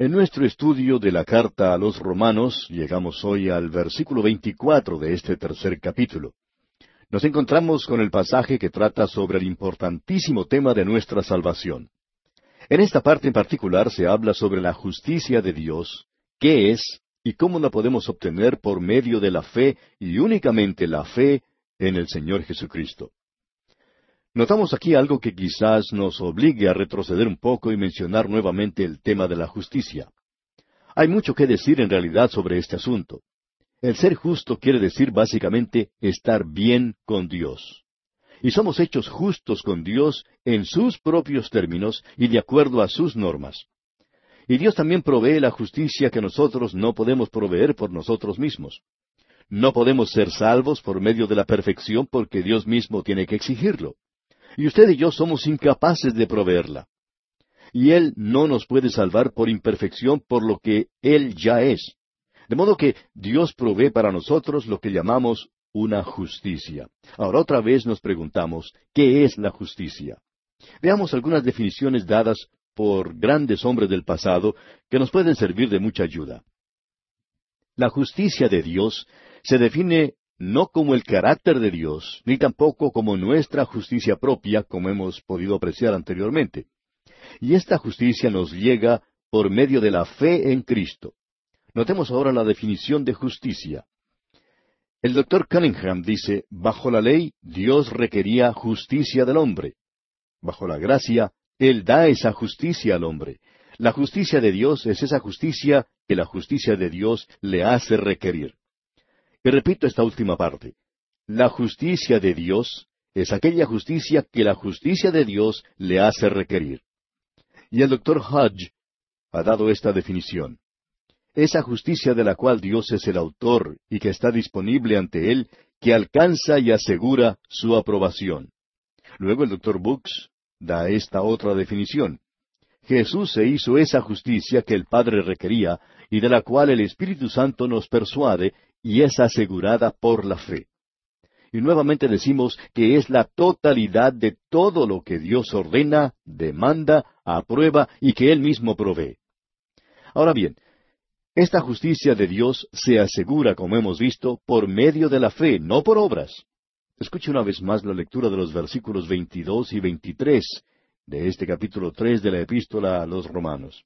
En nuestro estudio de la carta a los romanos llegamos hoy al versículo 24 de este tercer capítulo. Nos encontramos con el pasaje que trata sobre el importantísimo tema de nuestra salvación. En esta parte en particular se habla sobre la justicia de Dios, qué es y cómo la podemos obtener por medio de la fe y únicamente la fe en el Señor Jesucristo. Notamos aquí algo que quizás nos obligue a retroceder un poco y mencionar nuevamente el tema de la justicia. Hay mucho que decir en realidad sobre este asunto. El ser justo quiere decir básicamente estar bien con Dios. Y somos hechos justos con Dios en sus propios términos y de acuerdo a sus normas. Y Dios también provee la justicia que nosotros no podemos proveer por nosotros mismos. No podemos ser salvos por medio de la perfección porque Dios mismo tiene que exigirlo y usted y yo somos incapaces de proveerla. Y Él no nos puede salvar por imperfección por lo que Él ya es. De modo que Dios provee para nosotros lo que llamamos una justicia. Ahora otra vez nos preguntamos, ¿qué es la justicia? Veamos algunas definiciones dadas por grandes hombres del pasado que nos pueden servir de mucha ayuda. La justicia de Dios se define no como el carácter de Dios, ni tampoco como nuestra justicia propia, como hemos podido apreciar anteriormente. Y esta justicia nos llega por medio de la fe en Cristo. Notemos ahora la definición de justicia. El doctor Cunningham dice, bajo la ley Dios requería justicia del hombre. Bajo la gracia, Él da esa justicia al hombre. La justicia de Dios es esa justicia que la justicia de Dios le hace requerir. Y repito esta última parte. La justicia de Dios es aquella justicia que la justicia de Dios le hace requerir. Y el doctor Hodge ha dado esta definición. Esa justicia de la cual Dios es el autor y que está disponible ante Él, que alcanza y asegura su aprobación. Luego el doctor Books da esta otra definición. Jesús se hizo esa justicia que el Padre requería y de la cual el Espíritu Santo nos persuade y es asegurada por la fe. Y nuevamente decimos que es la totalidad de todo lo que Dios ordena, demanda, aprueba y que Él mismo provee. Ahora bien, esta justicia de Dios se asegura, como hemos visto, por medio de la fe, no por obras. Escuche una vez más la lectura de los versículos 22 y 23 de este capítulo 3 de la epístola a los romanos.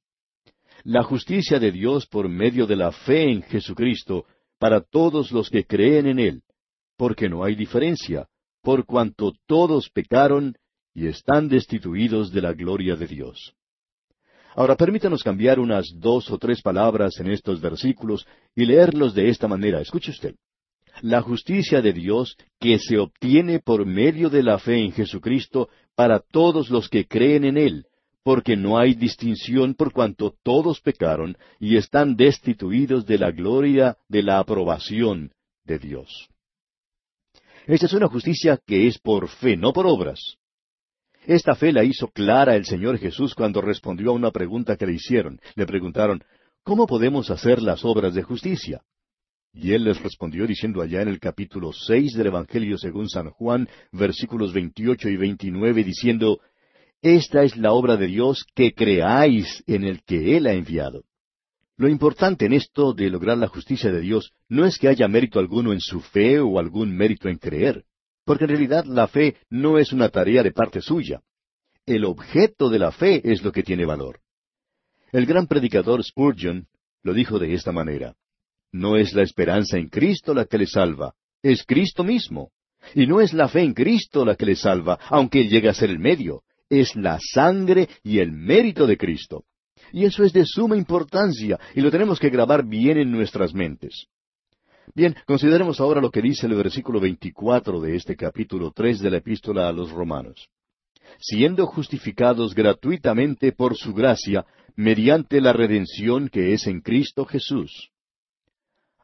La justicia de Dios por medio de la fe en Jesucristo para todos los que creen en Él, porque no hay diferencia, por cuanto todos pecaron y están destituidos de la gloria de Dios. Ahora permítanos cambiar unas dos o tres palabras en estos versículos y leerlos de esta manera. Escuche usted. La justicia de Dios que se obtiene por medio de la fe en Jesucristo para todos los que creen en Él, porque no hay distinción por cuanto todos pecaron y están destituidos de la gloria de la aprobación de Dios. Esta es una justicia que es por fe, no por obras. Esta fe la hizo clara el Señor Jesús cuando respondió a una pregunta que le hicieron. Le preguntaron, ¿cómo podemos hacer las obras de justicia? Y él les respondió diciendo allá en el capítulo seis del Evangelio según San Juan, versículos veintiocho y veintinueve, diciendo, esta es la obra de Dios que creáis en el que Él ha enviado. Lo importante en esto de lograr la justicia de Dios no es que haya mérito alguno en su fe o algún mérito en creer, porque en realidad la fe no es una tarea de parte suya. El objeto de la fe es lo que tiene valor. El gran predicador Spurgeon lo dijo de esta manera. No es la esperanza en Cristo la que le salva, es Cristo mismo. Y no es la fe en Cristo la que le salva, aunque Él llegue a ser el medio, es la sangre y el mérito de Cristo. Y eso es de suma importancia y lo tenemos que grabar bien en nuestras mentes. Bien, consideremos ahora lo que dice el versículo 24 de este capítulo 3 de la epístola a los romanos. Siendo justificados gratuitamente por su gracia, mediante la redención que es en Cristo Jesús.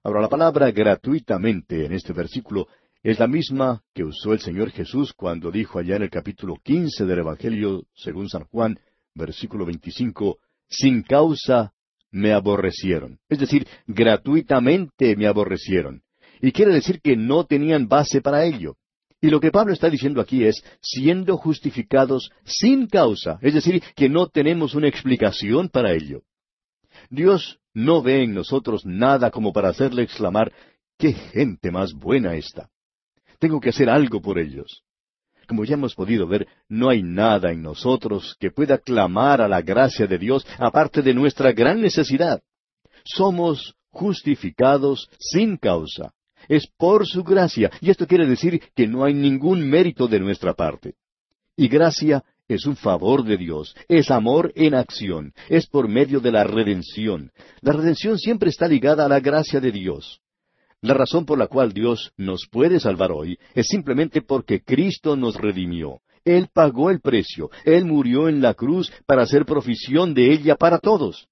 Ahora, la palabra gratuitamente en este versículo es la misma que usó el Señor Jesús cuando dijo allá en el capítulo quince del Evangelio según San Juan, versículo veinticinco, sin causa me aborrecieron. Es decir, gratuitamente me aborrecieron. Y quiere decir que no tenían base para ello. Y lo que Pablo está diciendo aquí es, siendo justificados sin causa, es decir, que no tenemos una explicación para ello. Dios no ve en nosotros nada como para hacerle exclamar, ¡qué gente más buena esta! Tengo que hacer algo por ellos. Como ya hemos podido ver, no hay nada en nosotros que pueda clamar a la gracia de Dios aparte de nuestra gran necesidad. Somos justificados sin causa. Es por su gracia, y esto quiere decir que no hay ningún mérito de nuestra parte. Y gracia es un favor de Dios, es amor en acción, es por medio de la redención. La redención siempre está ligada a la gracia de Dios. La razón por la cual Dios nos puede salvar hoy es simplemente porque Cristo nos redimió. Él pagó el precio, Él murió en la cruz para hacer profesión de ella para todos.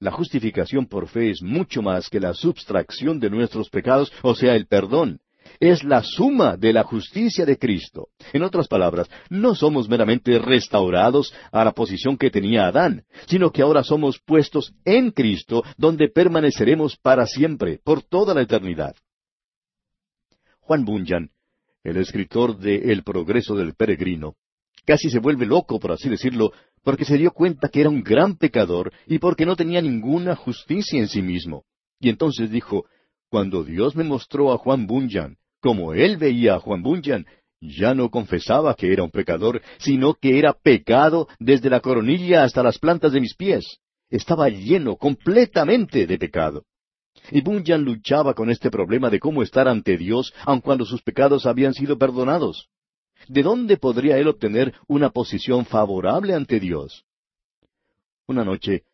La justificación por fe es mucho más que la substracción de nuestros pecados, o sea, el perdón es la suma de la justicia de Cristo. En otras palabras, no somos meramente restaurados a la posición que tenía Adán, sino que ahora somos puestos en Cristo, donde permaneceremos para siempre, por toda la eternidad. Juan Bunyan, el escritor de El progreso del peregrino, casi se vuelve loco, por así decirlo, porque se dio cuenta que era un gran pecador y porque no tenía ninguna justicia en sí mismo. Y entonces dijo, cuando Dios me mostró a Juan Bunyan como él veía a Juan Bunyan, ya no confesaba que era un pecador, sino que era pecado desde la coronilla hasta las plantas de mis pies. Estaba lleno completamente de pecado. Y Bunyan luchaba con este problema de cómo estar ante Dios aun cuando sus pecados habían sido perdonados. ¿De dónde podría él obtener una posición favorable ante Dios? Una noche,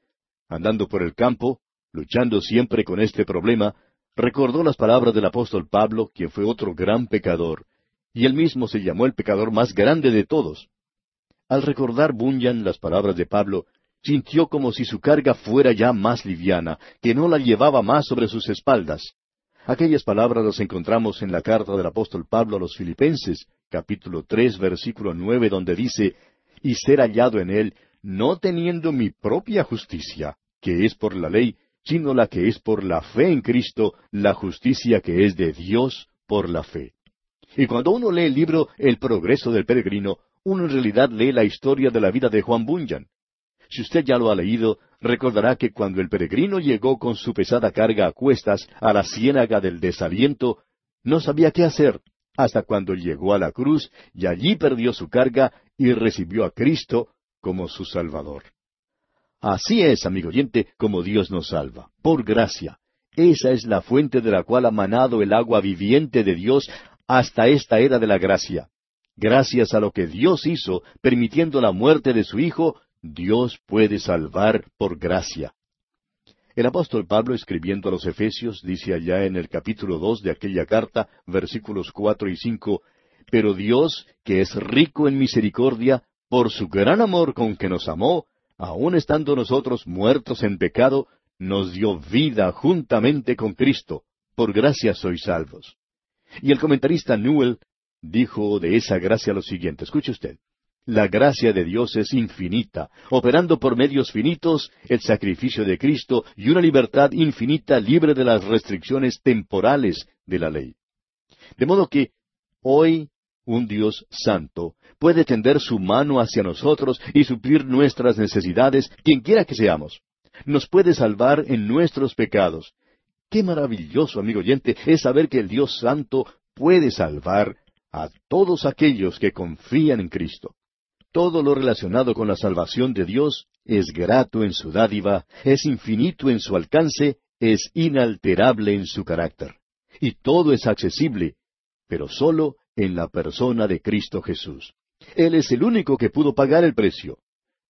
andando por el campo, luchando siempre con este problema, recordó las palabras del apóstol Pablo, quien fue otro gran pecador, y él mismo se llamó el pecador más grande de todos. Al recordar Bunyan las palabras de Pablo, sintió como si su carga fuera ya más liviana, que no la llevaba más sobre sus espaldas. Aquellas palabras las encontramos en la carta del apóstol Pablo a los Filipenses, capítulo tres, versículo nueve, donde dice, y ser hallado en él, no teniendo mi propia justicia, que es por la ley, sino la que es por la fe en Cristo, la justicia que es de Dios por la fe. Y cuando uno lee el libro El progreso del peregrino, uno en realidad lee la historia de la vida de Juan Bunyan. Si usted ya lo ha leído, recordará que cuando el peregrino llegó con su pesada carga a cuestas a la ciénaga del desaliento, no sabía qué hacer, hasta cuando llegó a la cruz y allí perdió su carga y recibió a Cristo como su Salvador. Así es, amigo oyente, como Dios nos salva, por gracia. Esa es la fuente de la cual ha manado el agua viviente de Dios hasta esta era de la gracia. Gracias a lo que Dios hizo, permitiendo la muerte de su Hijo, Dios puede salvar por gracia. El apóstol Pablo, escribiendo a los Efesios, dice allá en el capítulo dos de aquella carta, versículos cuatro y cinco, Pero Dios, que es rico en misericordia, por su gran amor con que nos amó, aun estando nosotros muertos en pecado, nos dio vida juntamente con Cristo. Por gracia sois salvos. Y el comentarista Newell dijo de esa gracia lo siguiente, escuche usted. La gracia de Dios es infinita, operando por medios finitos el sacrificio de Cristo y una libertad infinita libre de las restricciones temporales de la ley. De modo que hoy un Dios santo, puede tender su mano hacia nosotros y suplir nuestras necesidades, quienquiera que seamos. Nos puede salvar en nuestros pecados. Qué maravilloso, amigo oyente, es saber que el Dios santo puede salvar a todos aquellos que confían en Cristo. Todo lo relacionado con la salvación de Dios es grato en su dádiva, es infinito en su alcance, es inalterable en su carácter. Y todo es accesible, pero solo en la persona de Cristo Jesús. Él es el único que pudo pagar el precio.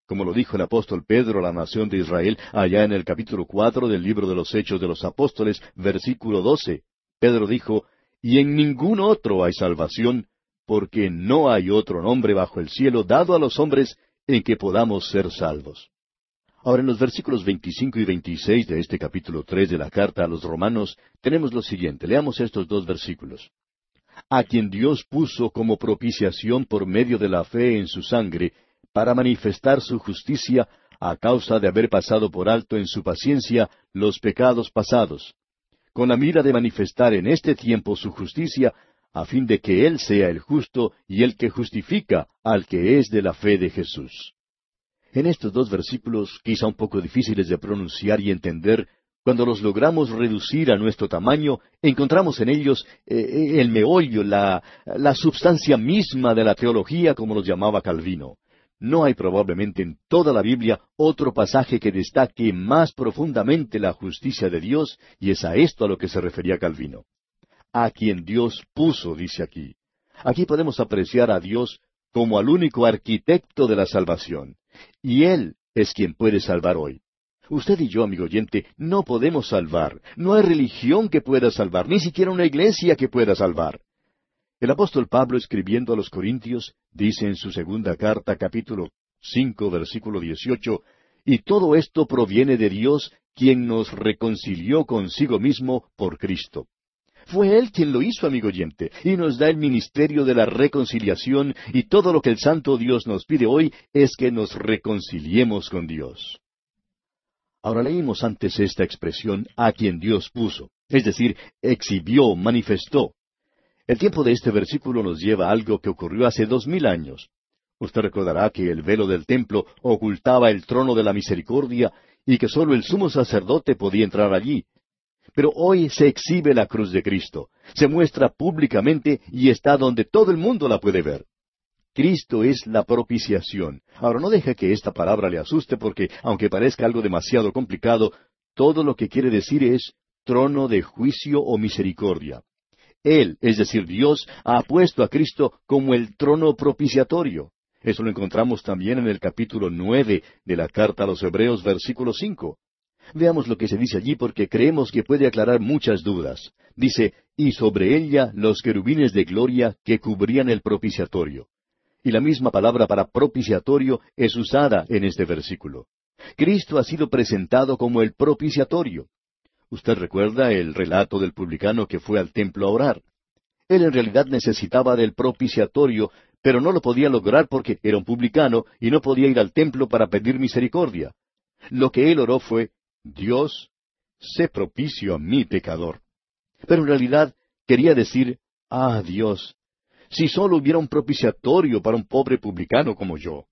Como lo dijo el apóstol Pedro a la nación de Israel allá en el capítulo cuatro del libro de los Hechos de los Apóstoles, versículo doce. Pedro dijo, Y en ningún otro hay salvación, porque no hay otro nombre bajo el cielo dado a los hombres en que podamos ser salvos. Ahora en los versículos 25 y 26 de este capítulo tres de la carta a los romanos tenemos lo siguiente. Leamos estos dos versículos a quien Dios puso como propiciación por medio de la fe en su sangre, para manifestar su justicia a causa de haber pasado por alto en su paciencia los pecados pasados, con la mira de manifestar en este tiempo su justicia, a fin de que Él sea el justo y el que justifica al que es de la fe de Jesús. En estos dos versículos, quizá un poco difíciles de pronunciar y entender, cuando los logramos reducir a nuestro tamaño, encontramos en ellos eh, eh, el meollo, la, la substancia misma de la teología, como los llamaba Calvino. No hay probablemente en toda la Biblia otro pasaje que destaque más profundamente la justicia de Dios, y es a esto a lo que se refería Calvino. A quien Dios puso, dice aquí. Aquí podemos apreciar a Dios como al único arquitecto de la salvación, y Él es quien puede salvar hoy. Usted y yo, amigo oyente, no podemos salvar. No hay religión que pueda salvar, ni siquiera una iglesia que pueda salvar. El apóstol Pablo, escribiendo a los Corintios, dice en su segunda carta, capítulo cinco, versículo dieciocho, y todo esto proviene de Dios, quien nos reconcilió consigo mismo por Cristo. Fue Él quien lo hizo, amigo oyente, y nos da el ministerio de la reconciliación, y todo lo que el Santo Dios nos pide hoy es que nos reconciliemos con Dios. Ahora leímos antes esta expresión a quien Dios puso, es decir, exhibió, manifestó. El tiempo de este versículo nos lleva a algo que ocurrió hace dos mil años. Usted recordará que el velo del templo ocultaba el trono de la misericordia y que sólo el sumo sacerdote podía entrar allí. Pero hoy se exhibe la cruz de Cristo, se muestra públicamente y está donde todo el mundo la puede ver. Cristo es la propiciación. Ahora no deje que esta palabra le asuste porque, aunque parezca algo demasiado complicado, todo lo que quiere decir es trono de juicio o misericordia. Él, es decir, Dios, ha puesto a Cristo como el trono propiciatorio. Eso lo encontramos también en el capítulo nueve de la carta a los Hebreos, versículo cinco. Veamos lo que se dice allí porque creemos que puede aclarar muchas dudas. Dice, y sobre ella los querubines de gloria que cubrían el propiciatorio y la misma palabra para propiciatorio es usada en este versículo. Cristo ha sido presentado como el propiciatorio. Usted recuerda el relato del publicano que fue al templo a orar. Él en realidad necesitaba del propiciatorio, pero no lo podía lograr porque era un publicano y no podía ir al templo para pedir misericordia. Lo que él oró fue, Dios, sé propicio a mi pecador. Pero en realidad quería decir, Ah, Dios, si solo hubiera un propiciatorio para un pobre publicano como yo.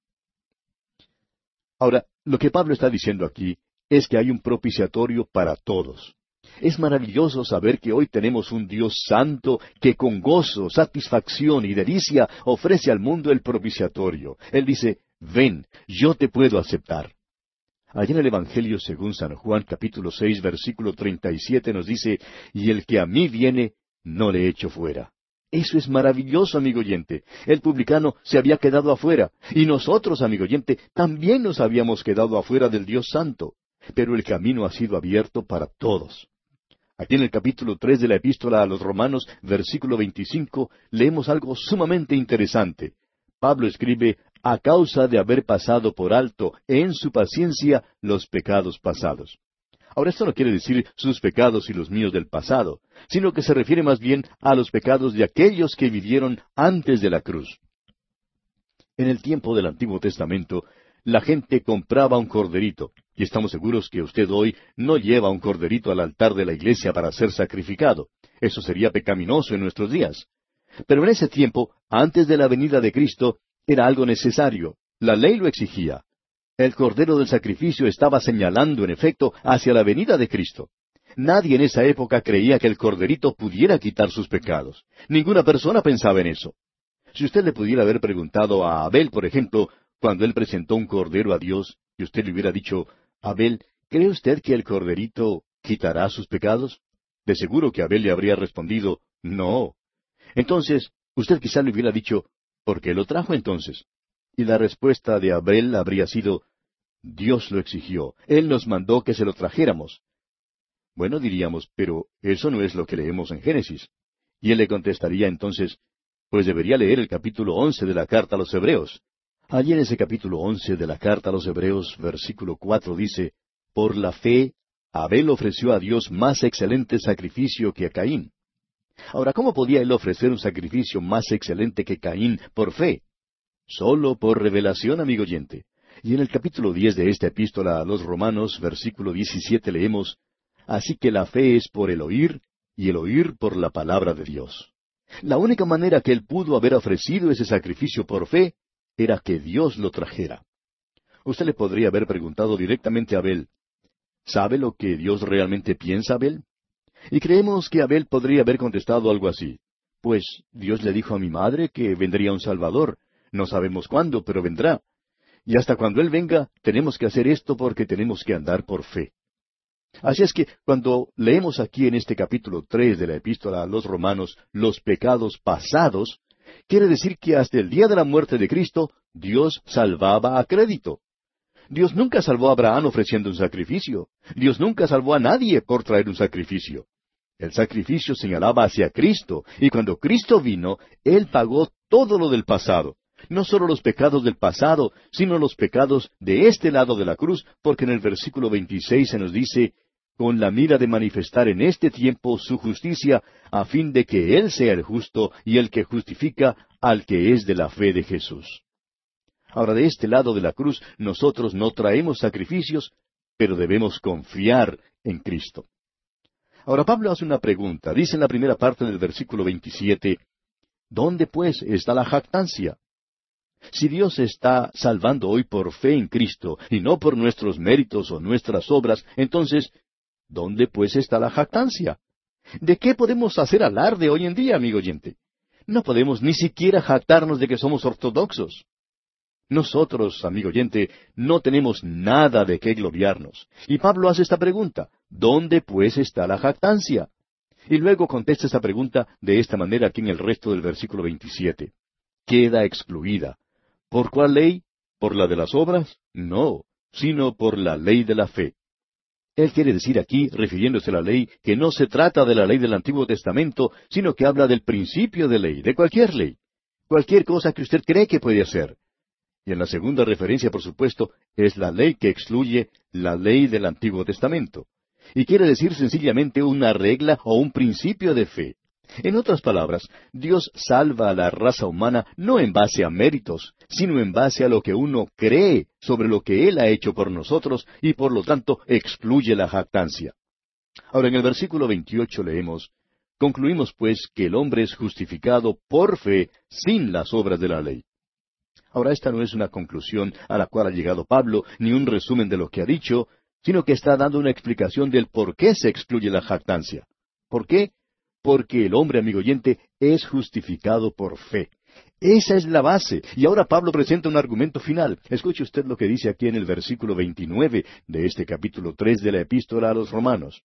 Ahora, lo que Pablo está diciendo aquí es que hay un propiciatorio para todos. Es maravilloso saber que hoy tenemos un Dios santo que con gozo, satisfacción y delicia ofrece al mundo el propiciatorio. Él dice, ven, yo te puedo aceptar. Allí en el Evangelio según San Juan capítulo seis versículo treinta y siete nos dice, y el que a mí viene, no le echo fuera. Eso es maravilloso, amigo oyente. El publicano se había quedado afuera, y nosotros, amigo oyente, también nos habíamos quedado afuera del Dios Santo. Pero el camino ha sido abierto para todos. Aquí en el capítulo tres de la epístola a los Romanos, versículo veinticinco, leemos algo sumamente interesante. Pablo escribe, a causa de haber pasado por alto en su paciencia los pecados pasados. Ahora esto no quiere decir sus pecados y los míos del pasado, sino que se refiere más bien a los pecados de aquellos que vivieron antes de la cruz. En el tiempo del Antiguo Testamento, la gente compraba un corderito, y estamos seguros que usted hoy no lleva un corderito al altar de la iglesia para ser sacrificado. Eso sería pecaminoso en nuestros días. Pero en ese tiempo, antes de la venida de Cristo, era algo necesario. La ley lo exigía. El cordero del sacrificio estaba señalando, en efecto, hacia la venida de Cristo. Nadie en esa época creía que el corderito pudiera quitar sus pecados. Ninguna persona pensaba en eso. Si usted le pudiera haber preguntado a Abel, por ejemplo, cuando él presentó un cordero a Dios, y usted le hubiera dicho, Abel, ¿cree usted que el corderito quitará sus pecados? De seguro que Abel le habría respondido, no. Entonces, usted quizá le hubiera dicho, ¿por qué lo trajo entonces? Y la respuesta de Abel habría sido, Dios lo exigió, Él nos mandó que se lo trajéramos. Bueno, diríamos, pero eso no es lo que leemos en Génesis. Y él le contestaría entonces, pues debería leer el capítulo once de la carta a los Hebreos. Allí en ese capítulo once de la carta a los Hebreos, versículo cuatro dice, Por la fe, Abel ofreció a Dios más excelente sacrificio que a Caín. Ahora, ¿cómo podía él ofrecer un sacrificio más excelente que Caín por fe? Solo por revelación, amigo oyente. Y en el capítulo diez de esta epístola a los Romanos, versículo diecisiete, leemos Así que la fe es por el oír, y el oír por la palabra de Dios. La única manera que él pudo haber ofrecido ese sacrificio por fe era que Dios lo trajera. Usted le podría haber preguntado directamente a Abel, ¿sabe lo que Dios realmente piensa, Abel? Y creemos que Abel podría haber contestado algo así. Pues Dios le dijo a mi madre que vendría un Salvador. No sabemos cuándo, pero vendrá. Y hasta cuando Él venga, tenemos que hacer esto porque tenemos que andar por fe. Así es que cuando leemos aquí en este capítulo tres de la epístola a los romanos los pecados pasados, quiere decir que hasta el día de la muerte de Cristo Dios salvaba a crédito. Dios nunca salvó a Abraham ofreciendo un sacrificio. Dios nunca salvó a nadie por traer un sacrificio. El sacrificio señalaba hacia Cristo, y cuando Cristo vino, Él pagó todo lo del pasado no solo los pecados del pasado, sino los pecados de este lado de la cruz, porque en el versículo 26 se nos dice, con la mira de manifestar en este tiempo su justicia, a fin de que Él sea el justo y el que justifica al que es de la fe de Jesús. Ahora, de este lado de la cruz, nosotros no traemos sacrificios, pero debemos confiar en Cristo. Ahora Pablo hace una pregunta. Dice en la primera parte del versículo 27, ¿Dónde pues está la jactancia? Si Dios está salvando hoy por fe en Cristo y no por nuestros méritos o nuestras obras, entonces, ¿dónde pues está la jactancia? ¿De qué podemos hacer alarde hoy en día, amigo oyente? No podemos ni siquiera jactarnos de que somos ortodoxos. Nosotros, amigo oyente, no tenemos nada de qué gloriarnos. Y Pablo hace esta pregunta, ¿dónde pues está la jactancia? Y luego contesta esta pregunta de esta manera aquí en el resto del versículo 27. Queda excluida. ¿Por cuál ley? ¿Por la de las obras? No, sino por la ley de la fe. Él quiere decir aquí, refiriéndose a la ley, que no se trata de la ley del Antiguo Testamento, sino que habla del principio de ley, de cualquier ley, cualquier cosa que usted cree que puede hacer. Y en la segunda referencia, por supuesto, es la ley que excluye la ley del Antiguo Testamento. Y quiere decir sencillamente una regla o un principio de fe. En otras palabras, Dios salva a la raza humana no en base a méritos, sino en base a lo que uno cree sobre lo que Él ha hecho por nosotros y por lo tanto excluye la jactancia. Ahora en el versículo 28 leemos, Concluimos pues que el hombre es justificado por fe sin las obras de la ley. Ahora esta no es una conclusión a la cual ha llegado Pablo, ni un resumen de lo que ha dicho, sino que está dando una explicación del por qué se excluye la jactancia. ¿Por qué? Porque el hombre, amigo oyente, es justificado por fe. Esa es la base. Y ahora Pablo presenta un argumento final. Escuche usted lo que dice aquí en el versículo 29 de este capítulo 3 de la epístola a los romanos.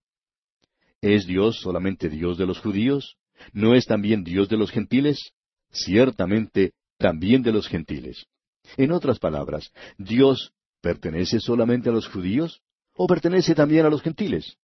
¿Es Dios solamente Dios de los judíos? ¿No es también Dios de los gentiles? Ciertamente, también de los gentiles. En otras palabras, ¿Dios pertenece solamente a los judíos? ¿O pertenece también a los gentiles?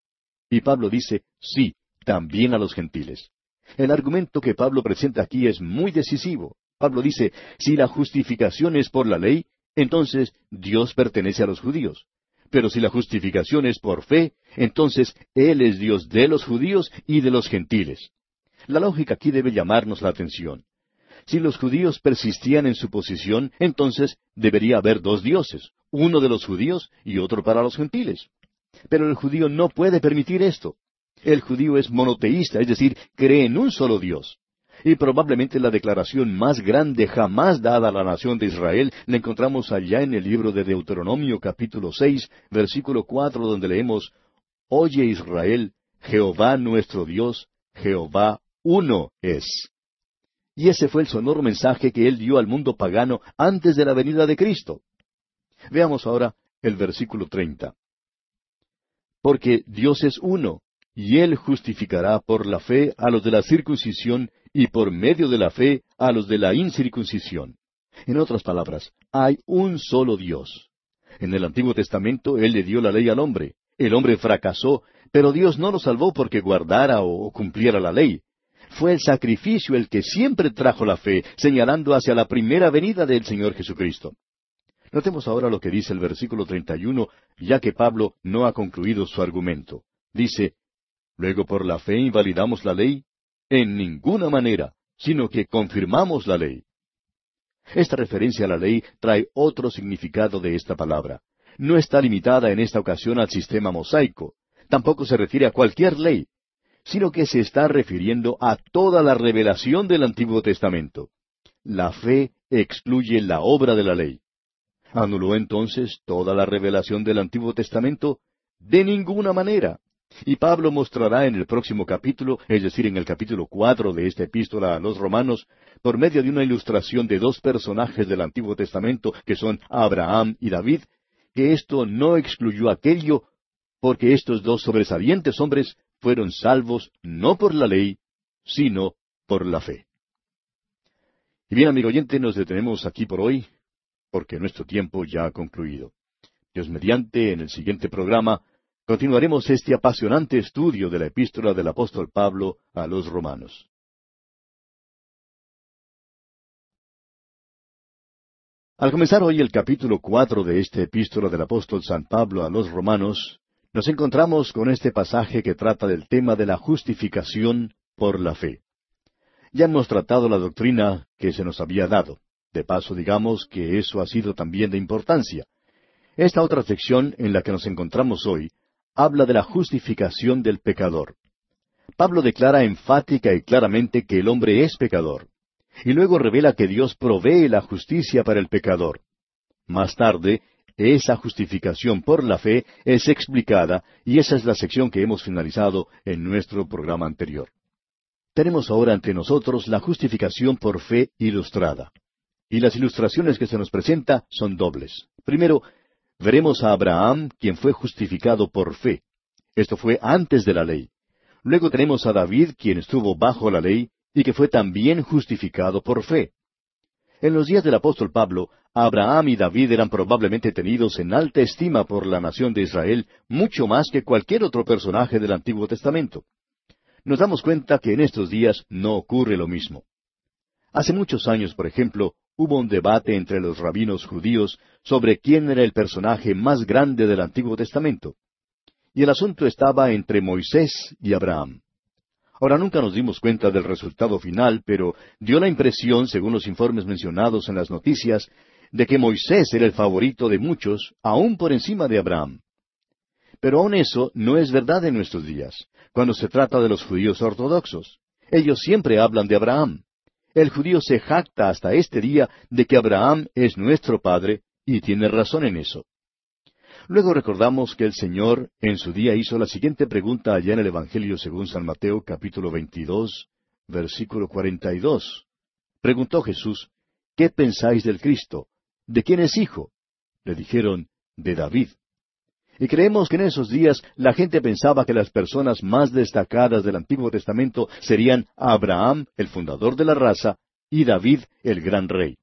Y Pablo dice, sí, también a los gentiles. El argumento que Pablo presenta aquí es muy decisivo. Pablo dice, si la justificación es por la ley, entonces Dios pertenece a los judíos. Pero si la justificación es por fe, entonces Él es Dios de los judíos y de los gentiles. La lógica aquí debe llamarnos la atención. Si los judíos persistían en su posición, entonces debería haber dos dioses, uno de los judíos y otro para los gentiles. Pero el judío no puede permitir esto. El judío es monoteísta, es decir, cree en un solo Dios. Y probablemente la declaración más grande jamás dada a la nación de Israel la encontramos allá en el libro de Deuteronomio capítulo seis, versículo cuatro, donde leemos Oye Israel, Jehová nuestro Dios, Jehová uno es. Y ese fue el sonoro mensaje que él dio al mundo pagano antes de la venida de Cristo. Veamos ahora el versículo treinta. Porque Dios es uno, y él justificará por la fe a los de la circuncisión y por medio de la fe a los de la incircuncisión. En otras palabras, hay un solo Dios. En el Antiguo Testamento Él le dio la ley al hombre. El hombre fracasó, pero Dios no lo salvó porque guardara o cumpliera la ley. Fue el sacrificio el que siempre trajo la fe, señalando hacia la primera venida del Señor Jesucristo. Notemos ahora lo que dice el versículo 31, ya que Pablo no ha concluido su argumento. Dice, Luego por la fe invalidamos la ley? En ninguna manera, sino que confirmamos la ley. Esta referencia a la ley trae otro significado de esta palabra. No está limitada en esta ocasión al sistema mosaico, tampoco se refiere a cualquier ley, sino que se está refiriendo a toda la revelación del Antiguo Testamento. La fe excluye la obra de la ley. ¿Anuló entonces toda la revelación del Antiguo Testamento? De ninguna manera. Y Pablo mostrará en el próximo capítulo, es decir, en el capítulo cuatro de esta epístola a los romanos, por medio de una ilustración de dos personajes del Antiguo Testamento, que son Abraham y David, que esto no excluyó aquello, porque estos dos sobresalientes hombres fueron salvos no por la ley, sino por la fe. Y bien, amigo oyente, nos detenemos aquí por hoy, porque nuestro tiempo ya ha concluido. Dios mediante, en el siguiente programa, Continuaremos este apasionante estudio de la epístola del apóstol Pablo a los romanos. Al comenzar hoy el capítulo cuatro de esta epístola del apóstol San Pablo a los romanos, nos encontramos con este pasaje que trata del tema de la justificación por la fe. Ya hemos tratado la doctrina que se nos había dado. De paso, digamos que eso ha sido también de importancia. Esta otra sección en la que nos encontramos hoy habla de la justificación del pecador. Pablo declara enfática y claramente que el hombre es pecador, y luego revela que Dios provee la justicia para el pecador. Más tarde, esa justificación por la fe es explicada, y esa es la sección que hemos finalizado en nuestro programa anterior. Tenemos ahora ante nosotros la justificación por fe ilustrada. Y las ilustraciones que se nos presenta son dobles. Primero, Veremos a Abraham, quien fue justificado por fe. Esto fue antes de la ley. Luego tenemos a David, quien estuvo bajo la ley, y que fue también justificado por fe. En los días del apóstol Pablo, Abraham y David eran probablemente tenidos en alta estima por la nación de Israel, mucho más que cualquier otro personaje del Antiguo Testamento. Nos damos cuenta que en estos días no ocurre lo mismo. Hace muchos años, por ejemplo, hubo un debate entre los rabinos judíos sobre quién era el personaje más grande del Antiguo Testamento. Y el asunto estaba entre Moisés y Abraham. Ahora nunca nos dimos cuenta del resultado final, pero dio la impresión, según los informes mencionados en las noticias, de que Moisés era el favorito de muchos, aún por encima de Abraham. Pero aún eso no es verdad en nuestros días, cuando se trata de los judíos ortodoxos. Ellos siempre hablan de Abraham. El judío se jacta hasta este día de que Abraham es nuestro Padre, y tiene razón en eso. Luego recordamos que el Señor en su día hizo la siguiente pregunta allá en el Evangelio según San Mateo capítulo 22, versículo 42. Preguntó Jesús, ¿qué pensáis del Cristo? ¿De quién es hijo? Le dijeron, de David. Y creemos que en esos días la gente pensaba que las personas más destacadas del Antiguo Testamento serían Abraham, el fundador de la raza, y David, el gran rey.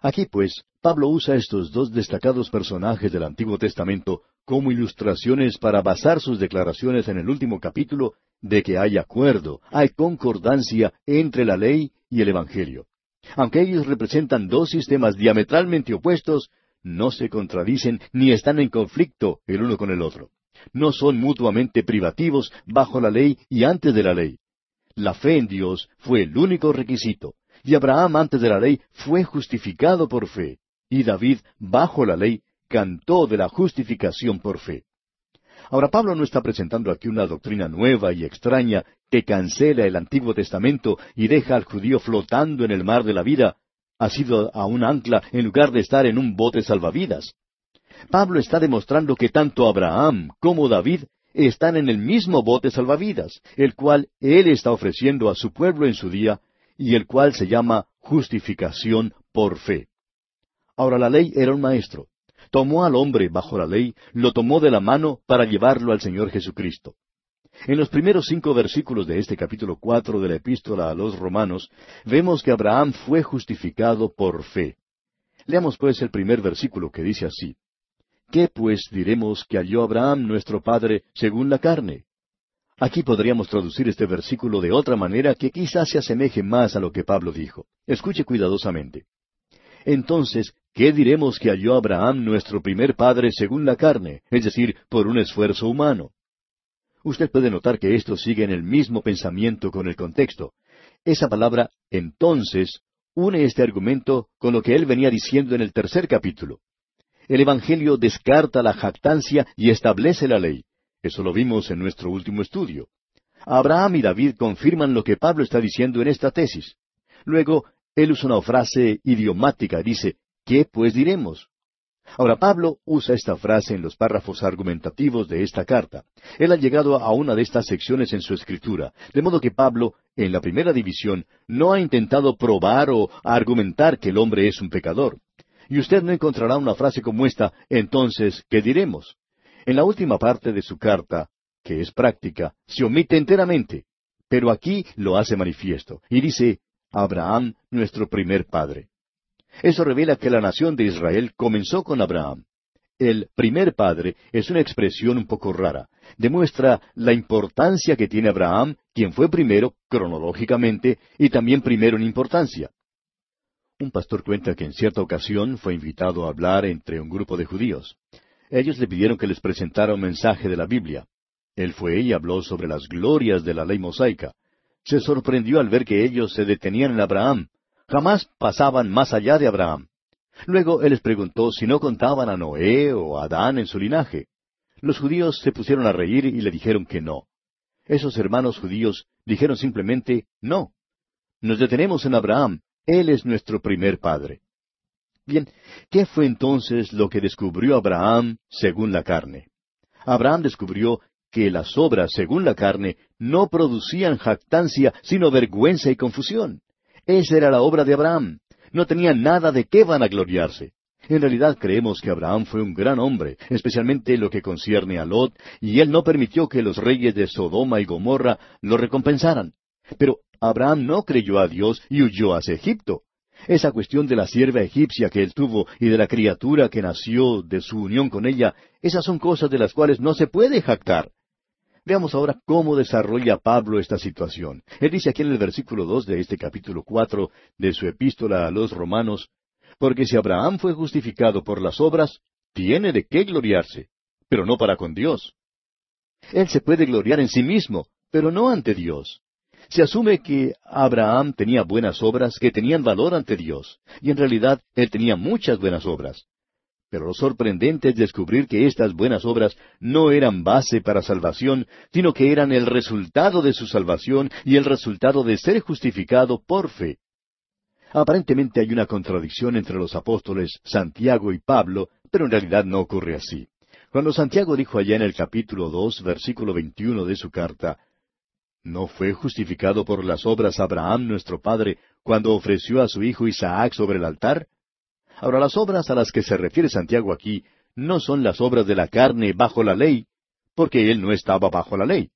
Aquí, pues, Pablo usa estos dos destacados personajes del Antiguo Testamento como ilustraciones para basar sus declaraciones en el último capítulo de que hay acuerdo, hay concordancia entre la ley y el Evangelio. Aunque ellos representan dos sistemas diametralmente opuestos, no se contradicen ni están en conflicto el uno con el otro. No son mutuamente privativos bajo la ley y antes de la ley. La fe en Dios fue el único requisito, y Abraham antes de la ley fue justificado por fe, y David bajo la ley cantó de la justificación por fe. Ahora Pablo no está presentando aquí una doctrina nueva y extraña que cancela el Antiguo Testamento y deja al judío flotando en el mar de la vida, ha sido a un ancla en lugar de estar en un bote salvavidas. Pablo está demostrando que tanto Abraham como David están en el mismo bote salvavidas, el cual él está ofreciendo a su pueblo en su día, y el cual se llama justificación por fe. Ahora la ley era un maestro. Tomó al hombre bajo la ley, lo tomó de la mano para llevarlo al Señor Jesucristo. En los primeros cinco versículos de este capítulo cuatro de la epístola a los romanos, vemos que Abraham fue justificado por fe. Leamos pues el primer versículo que dice así. ¿Qué pues diremos que halló Abraham nuestro Padre según la carne? Aquí podríamos traducir este versículo de otra manera que quizás se asemeje más a lo que Pablo dijo. Escuche cuidadosamente. Entonces, ¿qué diremos que halló Abraham nuestro primer Padre según la carne, es decir, por un esfuerzo humano? Usted puede notar que esto sigue en el mismo pensamiento con el contexto. Esa palabra entonces une este argumento con lo que él venía diciendo en el tercer capítulo. El Evangelio descarta la jactancia y establece la ley. Eso lo vimos en nuestro último estudio. Abraham y David confirman lo que Pablo está diciendo en esta tesis. Luego, él usa una frase idiomática, dice, ¿qué pues diremos? Ahora Pablo usa esta frase en los párrafos argumentativos de esta carta. Él ha llegado a una de estas secciones en su escritura, de modo que Pablo, en la primera división, no ha intentado probar o argumentar que el hombre es un pecador. Y usted no encontrará una frase como esta, entonces, ¿qué diremos? En la última parte de su carta, que es práctica, se omite enteramente, pero aquí lo hace manifiesto, y dice, Abraham, nuestro primer padre. Eso revela que la nación de Israel comenzó con Abraham. El primer padre es una expresión un poco rara. Demuestra la importancia que tiene Abraham, quien fue primero cronológicamente y también primero en importancia. Un pastor cuenta que en cierta ocasión fue invitado a hablar entre un grupo de judíos. Ellos le pidieron que les presentara un mensaje de la Biblia. Él fue y habló sobre las glorias de la ley mosaica. Se sorprendió al ver que ellos se detenían en Abraham, jamás pasaban más allá de Abraham. Luego él les preguntó si no contaban a Noé o a Adán en su linaje. Los judíos se pusieron a reír y le dijeron que no. Esos hermanos judíos dijeron simplemente no. Nos detenemos en Abraham, él es nuestro primer padre. Bien, ¿qué fue entonces lo que descubrió Abraham según la carne? Abraham descubrió que las obras según la carne no producían jactancia, sino vergüenza y confusión. Esa era la obra de Abraham. No tenía nada de qué vanagloriarse. En realidad creemos que Abraham fue un gran hombre, especialmente en lo que concierne a Lot, y él no permitió que los reyes de Sodoma y Gomorra lo recompensaran. Pero Abraham no creyó a Dios y huyó hacia Egipto. Esa cuestión de la sierva egipcia que él tuvo y de la criatura que nació de su unión con ella, esas son cosas de las cuales no se puede jactar. Veamos ahora cómo desarrolla Pablo esta situación. Él dice aquí en el versículo dos de este capítulo cuatro de su epístola a los romanos, porque si Abraham fue justificado por las obras, tiene de qué gloriarse, pero no para con Dios. Él se puede gloriar en sí mismo, pero no ante Dios. Se asume que Abraham tenía buenas obras que tenían valor ante Dios, y en realidad él tenía muchas buenas obras. Pero lo sorprendente es descubrir que estas buenas obras no eran base para salvación, sino que eran el resultado de su salvación y el resultado de ser justificado por fe. Aparentemente hay una contradicción entre los apóstoles Santiago y Pablo, pero en realidad no ocurre así. Cuando Santiago dijo allá en el capítulo dos, versículo veintiuno de su carta, ¿No fue justificado por las obras Abraham nuestro padre cuando ofreció a su hijo Isaac sobre el altar? Ahora, las obras a las que se refiere Santiago aquí no son las obras de la carne bajo la ley, porque él no estaba bajo la ley,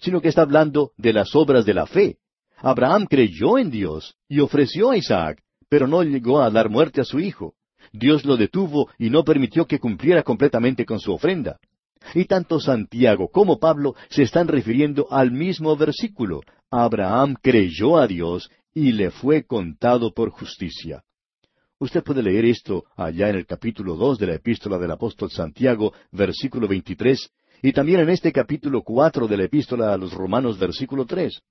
sino que está hablando de las obras de la fe. Abraham creyó en Dios y ofreció a Isaac, pero no llegó a dar muerte a su hijo. Dios lo detuvo y no permitió que cumpliera completamente con su ofrenda. Y tanto Santiago como Pablo se están refiriendo al mismo versículo. Abraham creyó a Dios y le fue contado por justicia. Usted puede leer esto allá en el capítulo dos de la epístola del apóstol Santiago, versículo 23, y también en este capítulo cuatro de la epístola a los Romanos, versículo tres.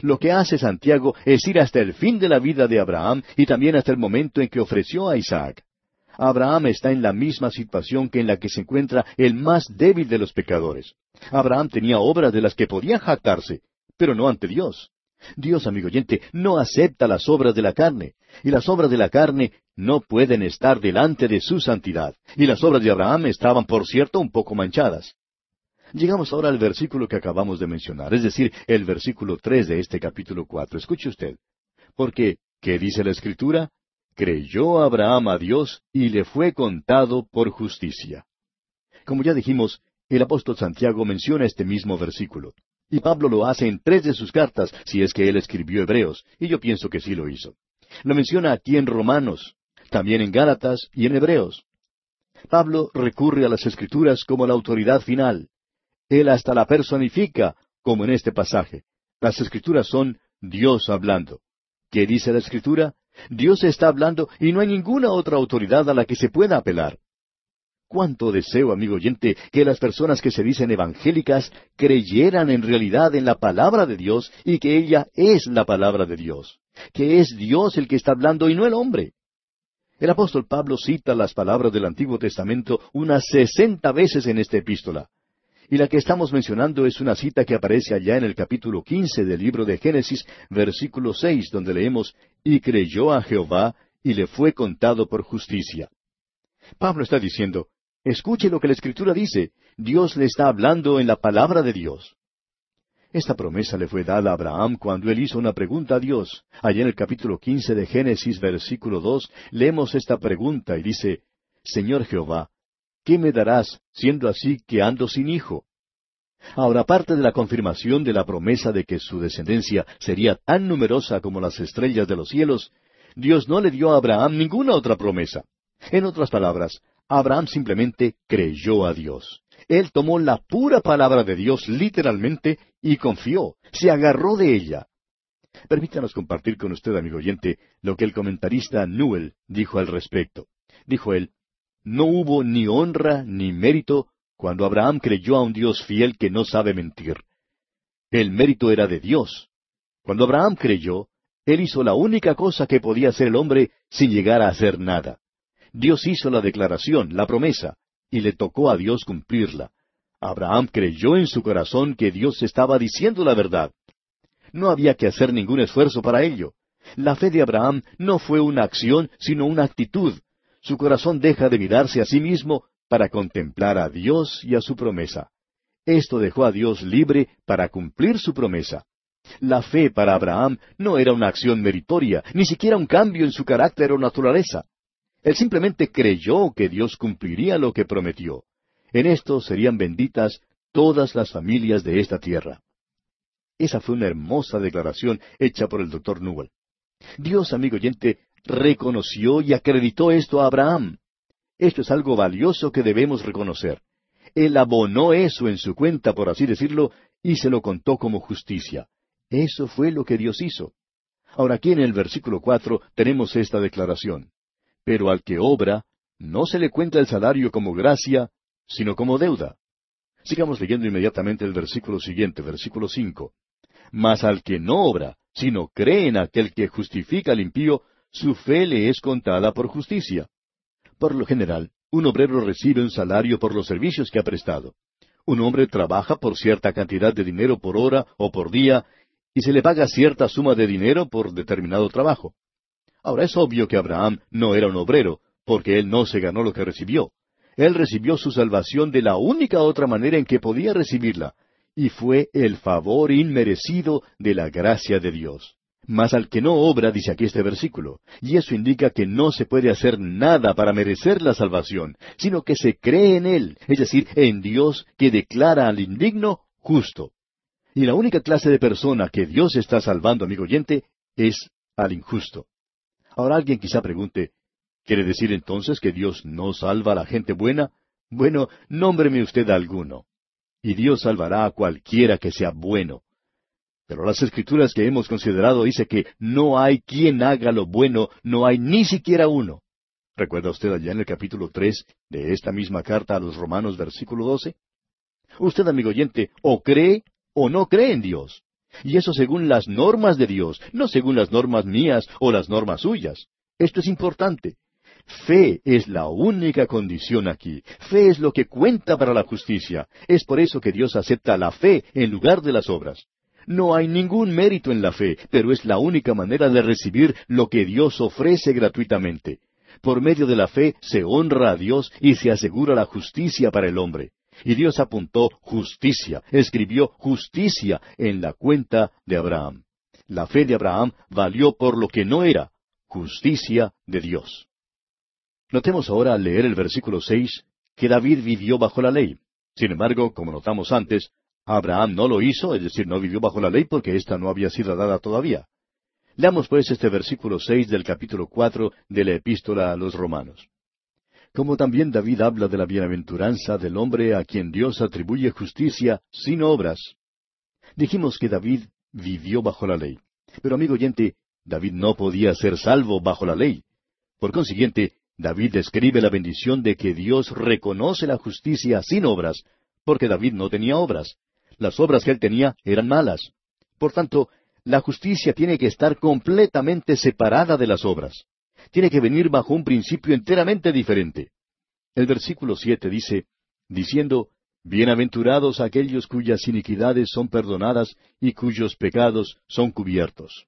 Lo que hace Santiago es ir hasta el fin de la vida de Abraham y también hasta el momento en que ofreció a Isaac. Abraham está en la misma situación que en la que se encuentra el más débil de los pecadores. Abraham tenía obras de las que podía jactarse, pero no ante Dios. Dios, amigo oyente, no acepta las obras de la carne, y las obras de la carne no pueden estar delante de su santidad. Y las obras de Abraham estaban, por cierto, un poco manchadas. Llegamos ahora al versículo que acabamos de mencionar, es decir, el versículo tres de este capítulo cuatro. Escuche usted. Porque, ¿qué dice la Escritura? Creyó Abraham a Dios y le fue contado por justicia. Como ya dijimos, el apóstol Santiago menciona este mismo versículo. Y Pablo lo hace en tres de sus cartas, si es que él escribió Hebreos, y yo pienso que sí lo hizo. Lo menciona aquí en Romanos, también en Gálatas y en Hebreos. Pablo recurre a las Escrituras como la autoridad final. Él hasta la personifica, como en este pasaje. Las Escrituras son Dios hablando. ¿Qué dice la Escritura? Dios está hablando y no hay ninguna otra autoridad a la que se pueda apelar. Cuánto deseo, amigo oyente, que las personas que se dicen evangélicas creyeran en realidad en la palabra de Dios y que ella es la palabra de Dios, que es Dios el que está hablando y no el hombre. El apóstol Pablo cita las palabras del Antiguo Testamento unas sesenta veces en esta epístola. Y la que estamos mencionando es una cita que aparece allá en el capítulo quince del libro de Génesis, versículo seis, donde leemos, Y creyó a Jehová, y le fue contado por justicia. Pablo está diciendo, escuche lo que la Escritura dice, Dios le está hablando en la palabra de Dios. Esta promesa le fue dada a Abraham cuando él hizo una pregunta a Dios. Allá en el capítulo quince de Génesis, versículo dos, leemos esta pregunta y dice, Señor Jehová, ¿qué me darás siendo así que ando sin hijo? Ahora, aparte de la confirmación de la promesa de que su descendencia sería tan numerosa como las estrellas de los cielos, Dios no le dio a Abraham ninguna otra promesa. En otras palabras, Abraham simplemente creyó a Dios. Él tomó la pura palabra de Dios literalmente y confió, se agarró de ella. Permítanos compartir con usted, amigo oyente, lo que el comentarista Newell dijo al respecto. Dijo él, no hubo ni honra ni mérito cuando Abraham creyó a un Dios fiel que no sabe mentir. El mérito era de Dios. Cuando Abraham creyó, él hizo la única cosa que podía hacer el hombre sin llegar a hacer nada. Dios hizo la declaración, la promesa, y le tocó a Dios cumplirla. Abraham creyó en su corazón que Dios estaba diciendo la verdad. No había que hacer ningún esfuerzo para ello. La fe de Abraham no fue una acción, sino una actitud. Su corazón deja de mirarse a sí mismo para contemplar a Dios y a su promesa. Esto dejó a Dios libre para cumplir su promesa. La fe para Abraham no era una acción meritoria, ni siquiera un cambio en su carácter o naturaleza. Él simplemente creyó que Dios cumpliría lo que prometió. En esto serían benditas todas las familias de esta tierra. Esa fue una hermosa declaración hecha por el doctor Newell. Dios, amigo oyente, reconoció y acreditó esto a Abraham. Esto es algo valioso que debemos reconocer. Él abonó eso en su cuenta, por así decirlo, y se lo contó como justicia. Eso fue lo que Dios hizo. Ahora aquí en el versículo cuatro tenemos esta declaración. Pero al que obra, no se le cuenta el salario como gracia, sino como deuda. Sigamos leyendo inmediatamente el versículo siguiente, versículo cinco. Mas al que no obra, sino cree en aquel que justifica al impío, su fe le es contada por justicia. Por lo general, un obrero recibe un salario por los servicios que ha prestado. Un hombre trabaja por cierta cantidad de dinero por hora o por día y se le paga cierta suma de dinero por determinado trabajo. Ahora es obvio que Abraham no era un obrero, porque él no se ganó lo que recibió. Él recibió su salvación de la única otra manera en que podía recibirla, y fue el favor inmerecido de la gracia de Dios. Mas al que no obra, dice aquí este versículo, y eso indica que no se puede hacer nada para merecer la salvación, sino que se cree en Él, es decir, en Dios que declara al indigno justo. Y la única clase de persona que Dios está salvando, amigo oyente, es al injusto. Ahora alguien quizá pregunte, ¿quiere decir entonces que Dios no salva a la gente buena? Bueno, nómbreme usted alguno. Y Dios salvará a cualquiera que sea bueno. Pero las escrituras que hemos considerado dice que no hay quien haga lo bueno, no hay ni siquiera uno. ¿Recuerda usted allá en el capítulo tres de esta misma carta a los Romanos versículo doce? Usted, amigo oyente, o cree o no cree en Dios. Y eso según las normas de Dios, no según las normas mías o las normas suyas. Esto es importante. Fe es la única condición aquí. Fe es lo que cuenta para la justicia. Es por eso que Dios acepta la fe en lugar de las obras. No hay ningún mérito en la fe, pero es la única manera de recibir lo que Dios ofrece gratuitamente. Por medio de la fe se honra a Dios y se asegura la justicia para el hombre. Y Dios apuntó justicia, escribió justicia en la cuenta de Abraham. La fe de Abraham valió por lo que no era, justicia de Dios. Notemos ahora al leer el versículo seis que David vivió bajo la ley. Sin embargo, como notamos antes, Abraham no lo hizo, es decir, no vivió bajo la ley porque ésta no había sido dada todavía. Leamos pues este versículo seis del capítulo cuatro de la epístola a los romanos. Como también David habla de la bienaventuranza del hombre a quien Dios atribuye justicia sin obras. Dijimos que David vivió bajo la ley. Pero amigo oyente, David no podía ser salvo bajo la ley. Por consiguiente, David describe la bendición de que Dios reconoce la justicia sin obras, porque David no tenía obras. Las obras que él tenía eran malas. Por tanto, la justicia tiene que estar completamente separada de las obras. Tiene que venir bajo un principio enteramente diferente. El versículo siete dice, diciendo, Bienaventurados aquellos cuyas iniquidades son perdonadas y cuyos pecados son cubiertos.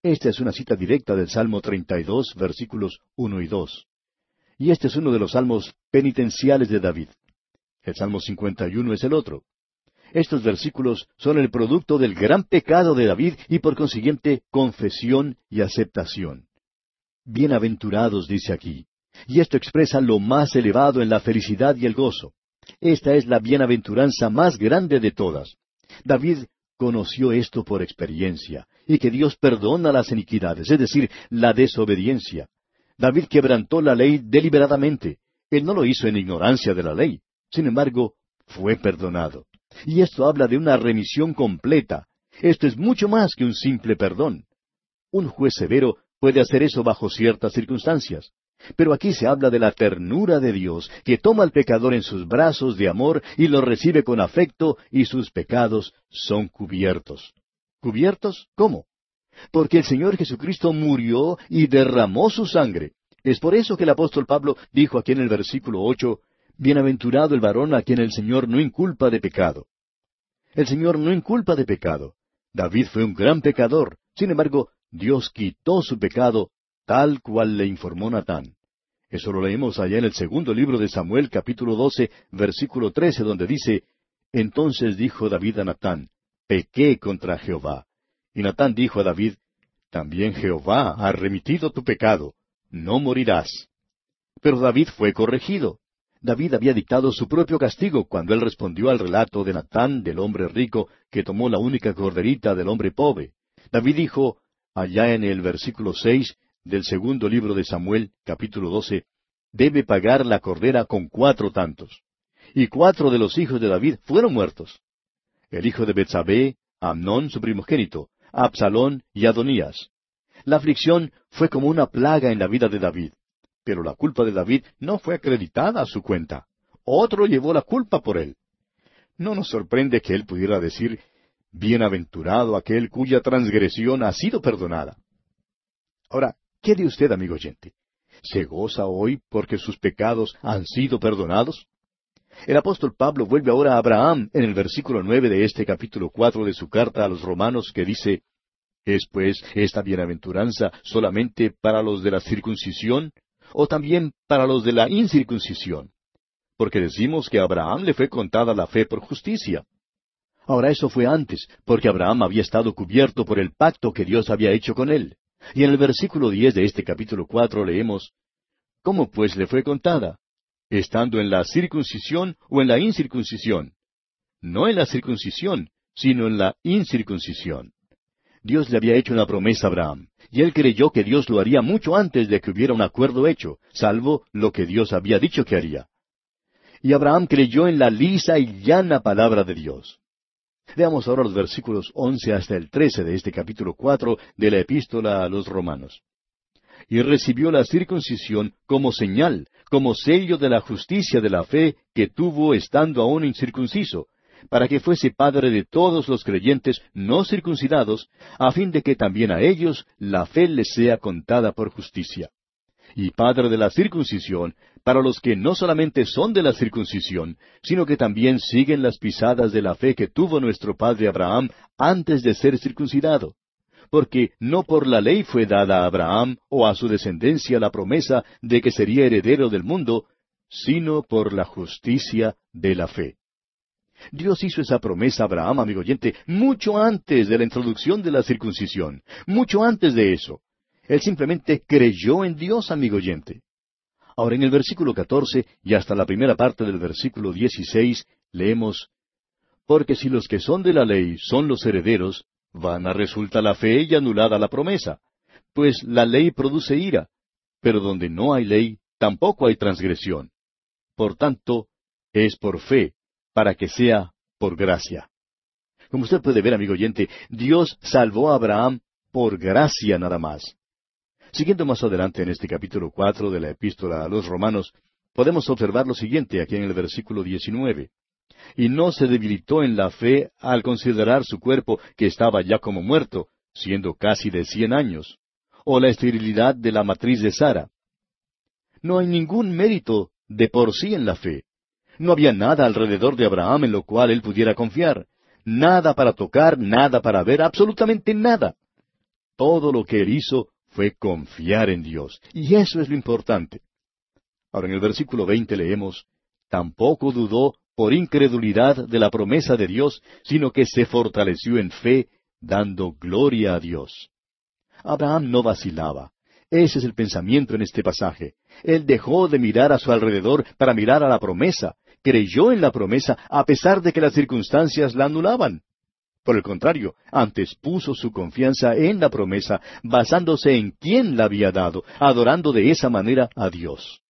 Esta es una cita directa del Salmo 32, versículos uno y dos. Y este es uno de los salmos penitenciales de David. El Salmo 51 es el otro. Estos versículos son el producto del gran pecado de David y por consiguiente confesión y aceptación. Bienaventurados dice aquí. Y esto expresa lo más elevado en la felicidad y el gozo. Esta es la bienaventuranza más grande de todas. David conoció esto por experiencia, y que Dios perdona las iniquidades, es decir, la desobediencia. David quebrantó la ley deliberadamente. Él no lo hizo en ignorancia de la ley. Sin embargo, fue perdonado. Y esto habla de una remisión completa. Esto es mucho más que un simple perdón. Un juez severo puede hacer eso bajo ciertas circunstancias. Pero aquí se habla de la ternura de Dios, que toma al pecador en sus brazos de amor y lo recibe con afecto y sus pecados son cubiertos. ¿Cubiertos? ¿Cómo? Porque el Señor Jesucristo murió y derramó su sangre. Es por eso que el apóstol Pablo dijo aquí en el versículo ocho, Bienaventurado el varón a quien el Señor no inculpa de pecado. El Señor no inculpa de pecado. David fue un gran pecador. Sin embargo, Dios quitó su pecado tal cual le informó Natán. Eso lo leemos allá en el segundo libro de Samuel capítulo 12, versículo 13, donde dice, Entonces dijo David a Natán, Pequé contra Jehová. Y Natán dijo a David, También Jehová ha remitido tu pecado, no morirás. Pero David fue corregido. David había dictado su propio castigo cuando él respondió al relato de Natán del hombre rico que tomó la única corderita del hombre pobre. David dijo, allá en el versículo seis, del segundo libro de Samuel, capítulo 12, debe pagar la cordera con cuatro tantos. Y cuatro de los hijos de David fueron muertos. El hijo de Betsabé, Amnón su primogénito, Absalón y Adonías. La aflicción fue como una plaga en la vida de David. Pero la culpa de David no fue acreditada a su cuenta. Otro llevó la culpa por él. No nos sorprende que él pudiera decir, Bienaventurado aquel cuya transgresión ha sido perdonada. Ahora, ¿Qué de usted, amigo oyente? ¿Se goza hoy porque sus pecados han sido perdonados? El apóstol Pablo vuelve ahora a Abraham en el versículo nueve de este capítulo cuatro de su carta a los romanos que dice ¿Es pues esta bienaventuranza solamente para los de la circuncisión o también para los de la incircuncisión? Porque decimos que a Abraham le fue contada la fe por justicia. Ahora eso fue antes, porque Abraham había estado cubierto por el pacto que Dios había hecho con él. Y en el versículo diez de este capítulo cuatro leemos ¿Cómo pues le fue contada? ¿Estando en la circuncisión o en la incircuncisión? No en la circuncisión, sino en la incircuncisión. Dios le había hecho una promesa a Abraham, y él creyó que Dios lo haría mucho antes de que hubiera un acuerdo hecho, salvo lo que Dios había dicho que haría. Y Abraham creyó en la lisa y llana palabra de Dios. Veamos ahora los versículos once hasta el trece de este capítulo cuatro de la epístola a los romanos. Y recibió la circuncisión como señal, como sello de la justicia de la fe que tuvo estando aún incircunciso, para que fuese padre de todos los creyentes no circuncidados, a fin de que también a ellos la fe les sea contada por justicia. Y padre de la circuncisión, para los que no solamente son de la circuncisión, sino que también siguen las pisadas de la fe que tuvo nuestro padre Abraham antes de ser circuncidado. Porque no por la ley fue dada a Abraham o a su descendencia la promesa de que sería heredero del mundo, sino por la justicia de la fe. Dios hizo esa promesa a Abraham, amigo oyente, mucho antes de la introducción de la circuncisión, mucho antes de eso. Él simplemente creyó en Dios, amigo oyente. Ahora, en el versículo catorce y hasta la primera parte del versículo dieciséis leemos Porque si los que son de la ley son los herederos, van a resulta la fe y anulada la promesa. Pues la ley produce ira, pero donde no hay ley, tampoco hay transgresión. Por tanto, es por fe, para que sea por gracia. Como usted puede ver, amigo oyente, Dios salvó a Abraham por gracia nada más. Siguiendo más adelante en este capítulo cuatro de la epístola a los romanos, podemos observar lo siguiente aquí en el versículo diecinueve. Y no se debilitó en la fe al considerar su cuerpo que estaba ya como muerto, siendo casi de cien años, o la esterilidad de la matriz de Sara. No hay ningún mérito de por sí en la fe. No había nada alrededor de Abraham en lo cual él pudiera confiar. Nada para tocar, nada para ver, absolutamente nada. Todo lo que él hizo fue confiar en Dios. Y eso es lo importante. Ahora en el versículo veinte leemos, Tampoco dudó por incredulidad de la promesa de Dios, sino que se fortaleció en fe, dando gloria a Dios. Abraham no vacilaba. Ese es el pensamiento en este pasaje. Él dejó de mirar a su alrededor para mirar a la promesa. Creyó en la promesa a pesar de que las circunstancias la anulaban. Por el contrario, antes puso su confianza en la promesa, basándose en quién la había dado, adorando de esa manera a Dios.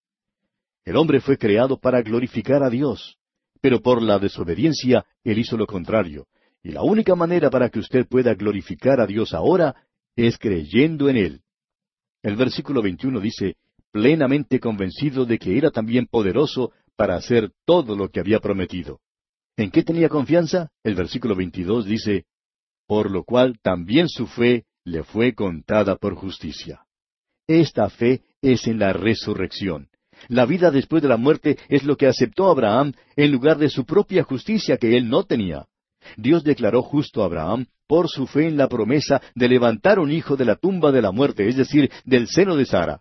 El hombre fue creado para glorificar a Dios, pero por la desobediencia él hizo lo contrario. Y la única manera para que usted pueda glorificar a Dios ahora es creyendo en Él. El versículo 21 dice, plenamente convencido de que era también poderoso para hacer todo lo que había prometido. ¿En qué tenía confianza? El versículo 22 dice, por lo cual también su fe le fue contada por justicia. Esta fe es en la resurrección. La vida después de la muerte es lo que aceptó Abraham en lugar de su propia justicia que él no tenía. Dios declaró justo a Abraham por su fe en la promesa de levantar un hijo de la tumba de la muerte, es decir, del seno de Sara.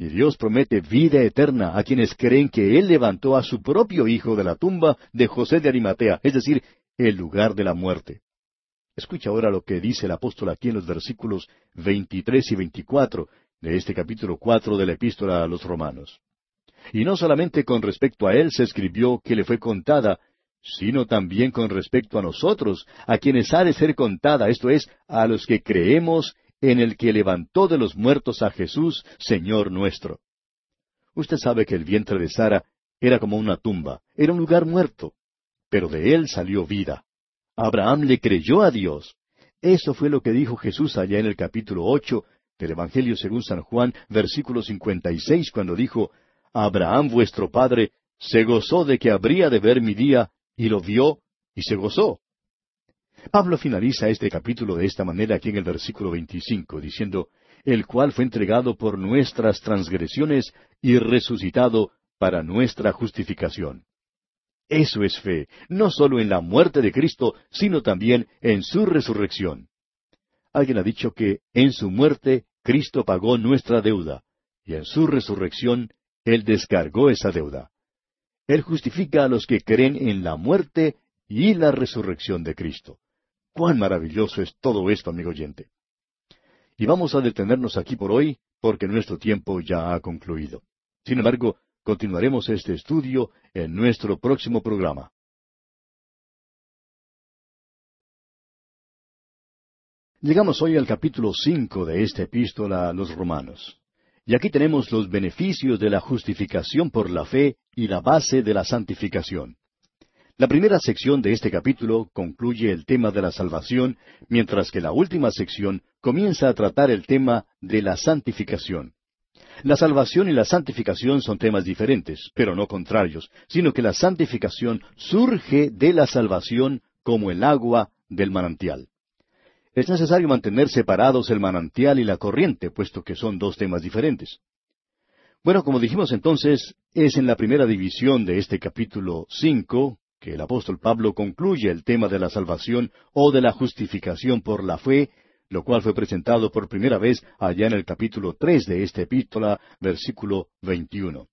Y Dios promete vida eterna a quienes creen que Él levantó a su propio hijo de la tumba de José de Arimatea, es decir, el lugar de la muerte. Escucha ahora lo que dice el apóstol aquí en los versículos 23 y 24 de este capítulo 4 de la epístola a los romanos. Y no solamente con respecto a Él se escribió que le fue contada sino también con respecto a nosotros, a quienes ha de ser contada, esto es, a los que creemos en el que levantó de los muertos a Jesús, Señor nuestro. Usted sabe que el vientre de Sara era como una tumba, era un lugar muerto, pero de él salió vida. Abraham le creyó a Dios. Eso fue lo que dijo Jesús allá en el capítulo ocho del Evangelio según San Juan, versículo cincuenta y seis, cuando dijo, Abraham vuestro padre se gozó de que habría de ver mi día, y lo vio y se gozó. Pablo finaliza este capítulo de esta manera aquí en el versículo 25, diciendo, el cual fue entregado por nuestras transgresiones y resucitado para nuestra justificación. Eso es fe, no solo en la muerte de Cristo, sino también en su resurrección. Alguien ha dicho que en su muerte Cristo pagó nuestra deuda, y en su resurrección Él descargó esa deuda. Él justifica a los que creen en la muerte y la resurrección de Cristo. Cuán maravilloso es todo esto, amigo oyente. Y vamos a detenernos aquí por hoy, porque nuestro tiempo ya ha concluido. Sin embargo, continuaremos este estudio en nuestro próximo programa. Llegamos hoy al capítulo cinco de esta epístola a los romanos. Y aquí tenemos los beneficios de la justificación por la fe y la base de la santificación. La primera sección de este capítulo concluye el tema de la salvación, mientras que la última sección comienza a tratar el tema de la santificación. La salvación y la santificación son temas diferentes, pero no contrarios, sino que la santificación surge de la salvación como el agua del manantial. Es necesario mantener separados el manantial y la corriente, puesto que son dos temas diferentes. Bueno, como dijimos entonces, es en la primera división de este capítulo cinco que el apóstol Pablo concluye el tema de la salvación o de la justificación por la fe, lo cual fue presentado por primera vez allá en el capítulo tres de esta epístola, versículo veintiuno.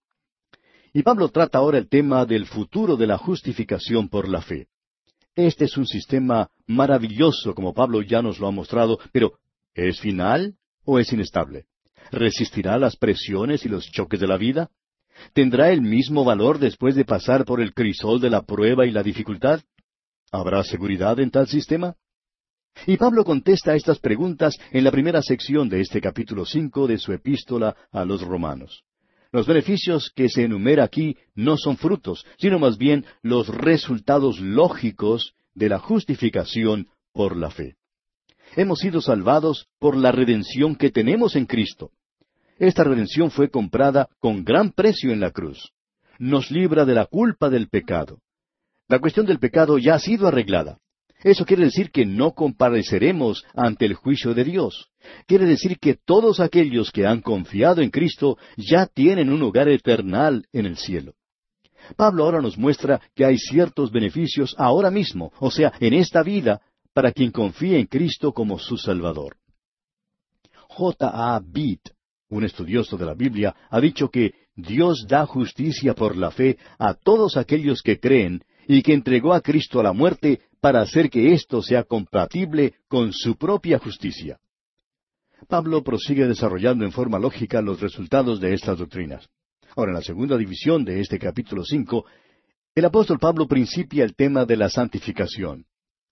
Y Pablo trata ahora el tema del futuro de la justificación por la fe. Este es un sistema maravilloso, como Pablo ya nos lo ha mostrado, pero ¿es final o es inestable? ¿Resistirá las presiones y los choques de la vida? ¿Tendrá el mismo valor después de pasar por el crisol de la prueba y la dificultad? ¿Habrá seguridad en tal sistema? Y Pablo contesta estas preguntas en la primera sección de este capítulo cinco de su epístola a los romanos. Los beneficios que se enumera aquí no son frutos, sino más bien los resultados lógicos de la justificación por la fe. Hemos sido salvados por la redención que tenemos en Cristo. Esta redención fue comprada con gran precio en la cruz. Nos libra de la culpa del pecado. La cuestión del pecado ya ha sido arreglada. Eso quiere decir que no compareceremos ante el juicio de Dios. Quiere decir que todos aquellos que han confiado en Cristo ya tienen un hogar eternal en el cielo. Pablo ahora nos muestra que hay ciertos beneficios ahora mismo, o sea, en esta vida, para quien confía en Cristo como su Salvador. J. A. Beat, un estudioso de la Biblia, ha dicho que Dios da justicia por la fe a todos aquellos que creen y que entregó a Cristo a la muerte para hacer que ésto sea compatible con su propia justicia. Pablo prosigue desarrollando en forma lógica los resultados de estas doctrinas. Ahora, en la segunda división de este capítulo cinco, el apóstol Pablo principia el tema de la santificación.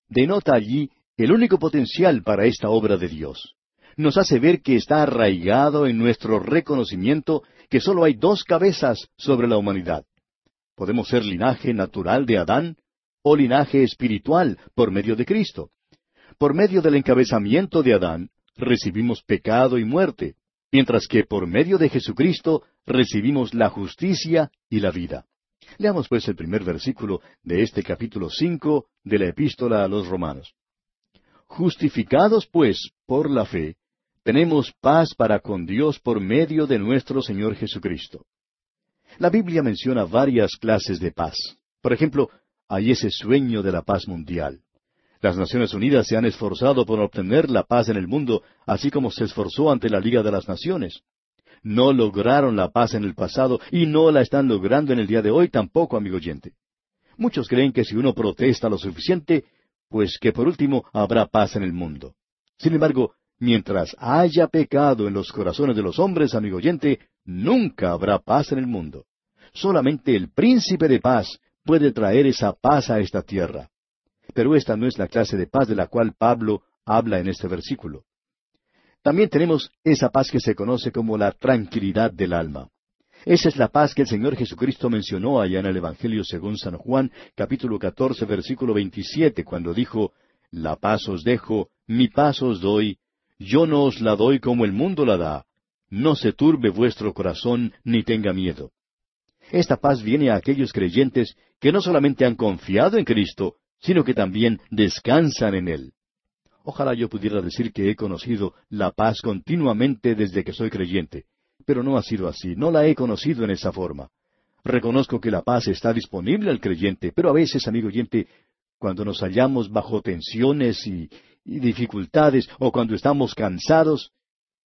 Denota allí el único potencial para esta obra de Dios. Nos hace ver que está arraigado en nuestro reconocimiento que sólo hay dos cabezas sobre la humanidad. Podemos ser linaje natural de Adán o linaje espiritual por medio de Cristo. Por medio del encabezamiento de Adán, recibimos pecado y muerte, mientras que por medio de Jesucristo recibimos la justicia y la vida. Leamos pues el primer versículo de este capítulo cinco de la epístola a los romanos. Justificados pues por la fe, tenemos paz para con Dios por medio de nuestro Señor Jesucristo. La Biblia menciona varias clases de paz. Por ejemplo, hay ese sueño de la paz mundial. Las Naciones Unidas se han esforzado por obtener la paz en el mundo, así como se esforzó ante la Liga de las Naciones. No lograron la paz en el pasado y no la están logrando en el día de hoy tampoco, amigo oyente. Muchos creen que si uno protesta lo suficiente, pues que por último habrá paz en el mundo. Sin embargo, mientras haya pecado en los corazones de los hombres, amigo oyente, nunca habrá paz en el mundo. Solamente el príncipe de paz puede traer esa paz a esta tierra. Pero esta no es la clase de paz de la cual Pablo habla en este versículo. También tenemos esa paz que se conoce como la tranquilidad del alma. Esa es la paz que el Señor Jesucristo mencionó allá en el Evangelio según San Juan, capítulo 14, versículo 27, cuando dijo, La paz os dejo, mi paz os doy, yo no os la doy como el mundo la da. No se turbe vuestro corazón, ni tenga miedo. Esta paz viene a aquellos creyentes que no solamente han confiado en Cristo, sino que también descansan en Él. Ojalá yo pudiera decir que he conocido la paz continuamente desde que soy creyente, pero no ha sido así, no la he conocido en esa forma. Reconozco que la paz está disponible al creyente, pero a veces, amigo oyente, cuando nos hallamos bajo tensiones y, dificultades o cuando estamos cansados,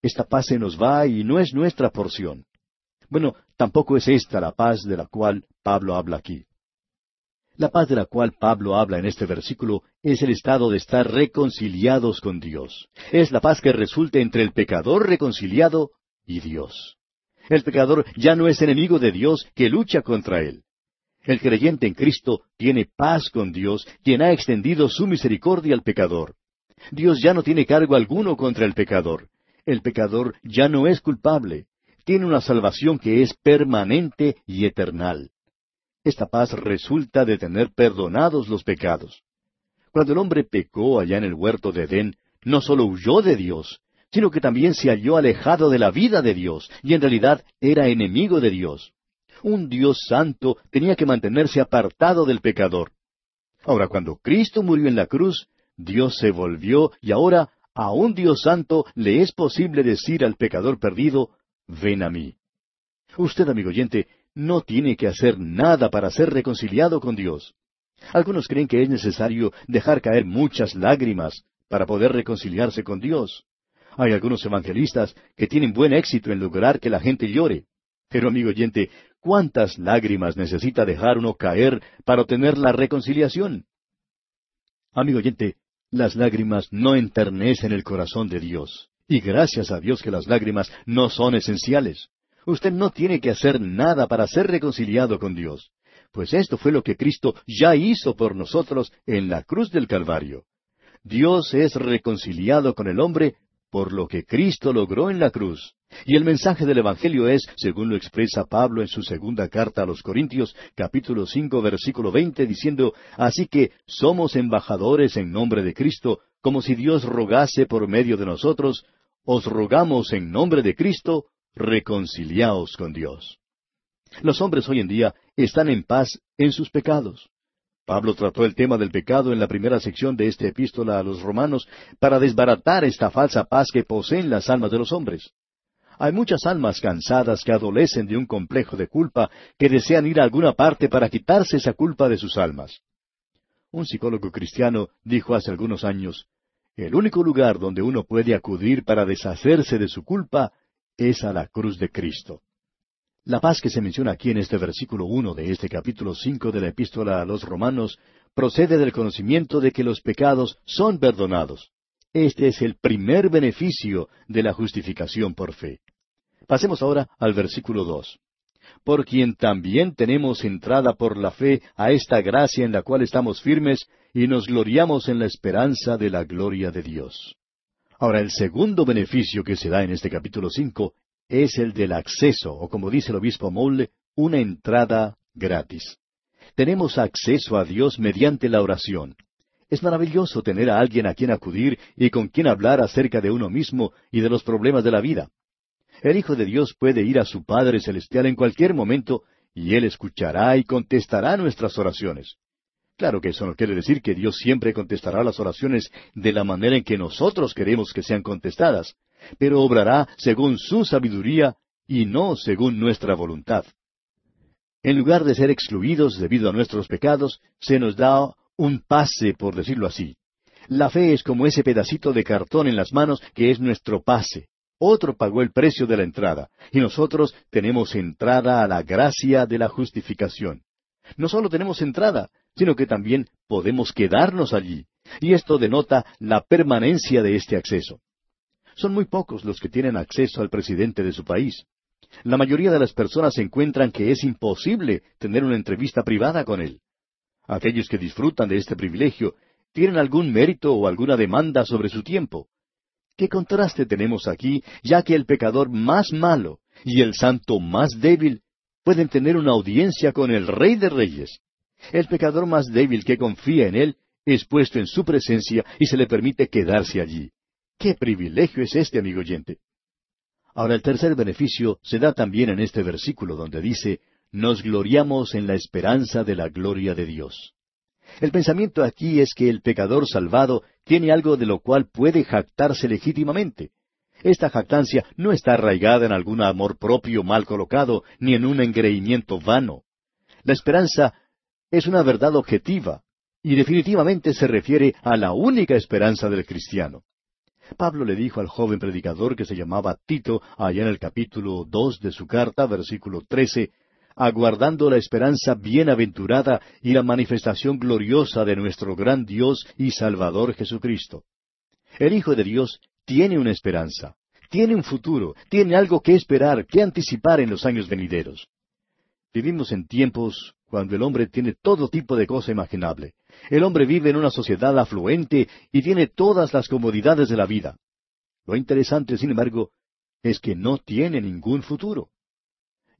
esta paz se nos va y no es nuestra porción. Bueno, tampoco es esta la paz de la cual Pablo habla aquí. La paz de la cual Pablo habla en este versículo es el estado de estar reconciliados con Dios. Es la paz que resulta entre el pecador reconciliado y Dios. El pecador ya no es enemigo de Dios que lucha contra él. El creyente en Cristo tiene paz con Dios, quien ha extendido su misericordia al pecador. Dios ya no tiene cargo alguno contra el pecador. El pecador ya no es culpable. Tiene una salvación que es permanente y eternal. Esta paz resulta de tener perdonados los pecados. Cuando el hombre pecó allá en el huerto de Edén, no solo huyó de Dios, sino que también se halló alejado de la vida de Dios, y en realidad era enemigo de Dios. Un Dios santo tenía que mantenerse apartado del pecador. Ahora, cuando Cristo murió en la cruz, Dios se volvió y ahora a un Dios santo le es posible decir al pecador perdido, ven a mí. Usted, amigo oyente, no tiene que hacer nada para ser reconciliado con Dios. Algunos creen que es necesario dejar caer muchas lágrimas para poder reconciliarse con Dios. Hay algunos evangelistas que tienen buen éxito en lograr que la gente llore. Pero, amigo oyente, ¿cuántas lágrimas necesita dejar uno caer para obtener la reconciliación? Amigo oyente, las lágrimas no enternecen el corazón de Dios. Y gracias a Dios que las lágrimas no son esenciales. Usted no tiene que hacer nada para ser reconciliado con Dios, pues esto fue lo que Cristo ya hizo por nosotros en la cruz del Calvario. Dios es reconciliado con el hombre por lo que Cristo logró en la cruz. Y el mensaje del Evangelio es, según lo expresa Pablo en su segunda carta a los Corintios, capítulo cinco, versículo veinte, diciendo, Así que somos embajadores en nombre de Cristo, como si Dios rogase por medio de nosotros, os rogamos en nombre de Cristo, reconciliaos con Dios. Los hombres hoy en día están en paz en sus pecados. Pablo trató el tema del pecado en la primera sección de esta epístola a los romanos para desbaratar esta falsa paz que poseen las almas de los hombres. Hay muchas almas cansadas que adolecen de un complejo de culpa que desean ir a alguna parte para quitarse esa culpa de sus almas. Un psicólogo cristiano dijo hace algunos años, el único lugar donde uno puede acudir para deshacerse de su culpa es a la cruz de Cristo. La paz que se menciona aquí en este versículo uno de este capítulo cinco de la Epístola a los Romanos procede del conocimiento de que los pecados son perdonados. Este es el primer beneficio de la justificación por fe. Pasemos ahora al versículo dos. Por quien también tenemos entrada por la fe a esta gracia en la cual estamos firmes y nos gloriamos en la esperanza de la gloria de Dios. Ahora, el segundo beneficio que se da en este capítulo cinco es el del acceso, o como dice el obispo Moule, una entrada gratis. Tenemos acceso a Dios mediante la oración. Es maravilloso tener a alguien a quien acudir y con quien hablar acerca de uno mismo y de los problemas de la vida. El Hijo de Dios puede ir a su Padre Celestial en cualquier momento y Él escuchará y contestará nuestras oraciones. Claro que eso no quiere decir que Dios siempre contestará las oraciones de la manera en que nosotros queremos que sean contestadas, pero obrará según su sabiduría y no según nuestra voluntad. En lugar de ser excluidos debido a nuestros pecados, se nos da un pase, por decirlo así. La fe es como ese pedacito de cartón en las manos que es nuestro pase. Otro pagó el precio de la entrada, y nosotros tenemos entrada a la gracia de la justificación. No solo tenemos entrada, sino que también podemos quedarnos allí, y esto denota la permanencia de este acceso. Son muy pocos los que tienen acceso al presidente de su país. La mayoría de las personas encuentran que es imposible tener una entrevista privada con él. Aquellos que disfrutan de este privilegio tienen algún mérito o alguna demanda sobre su tiempo. ¿Qué contraste tenemos aquí, ya que el pecador más malo y el santo más débil pueden tener una audiencia con el Rey de Reyes? El pecador más débil que confía en él es puesto en su presencia y se le permite quedarse allí. ¿Qué privilegio es este, amigo oyente? Ahora el tercer beneficio se da también en este versículo donde dice, nos gloriamos en la esperanza de la gloria de Dios. El pensamiento aquí es que el pecador salvado tiene algo de lo cual puede jactarse legítimamente. Esta jactancia no está arraigada en algún amor propio mal colocado, ni en un engreimiento vano. La esperanza es una verdad objetiva, y definitivamente se refiere a la única esperanza del cristiano. Pablo le dijo al joven predicador que se llamaba Tito, allá en el capítulo dos de su carta, versículo trece, aguardando la esperanza bienaventurada y la manifestación gloriosa de nuestro gran Dios y Salvador Jesucristo. El Hijo de Dios tiene una esperanza, tiene un futuro, tiene algo que esperar, que anticipar en los años venideros. Vivimos en tiempos cuando el hombre tiene todo tipo de cosa imaginable. El hombre vive en una sociedad afluente y tiene todas las comodidades de la vida. Lo interesante, sin embargo, es que no tiene ningún futuro.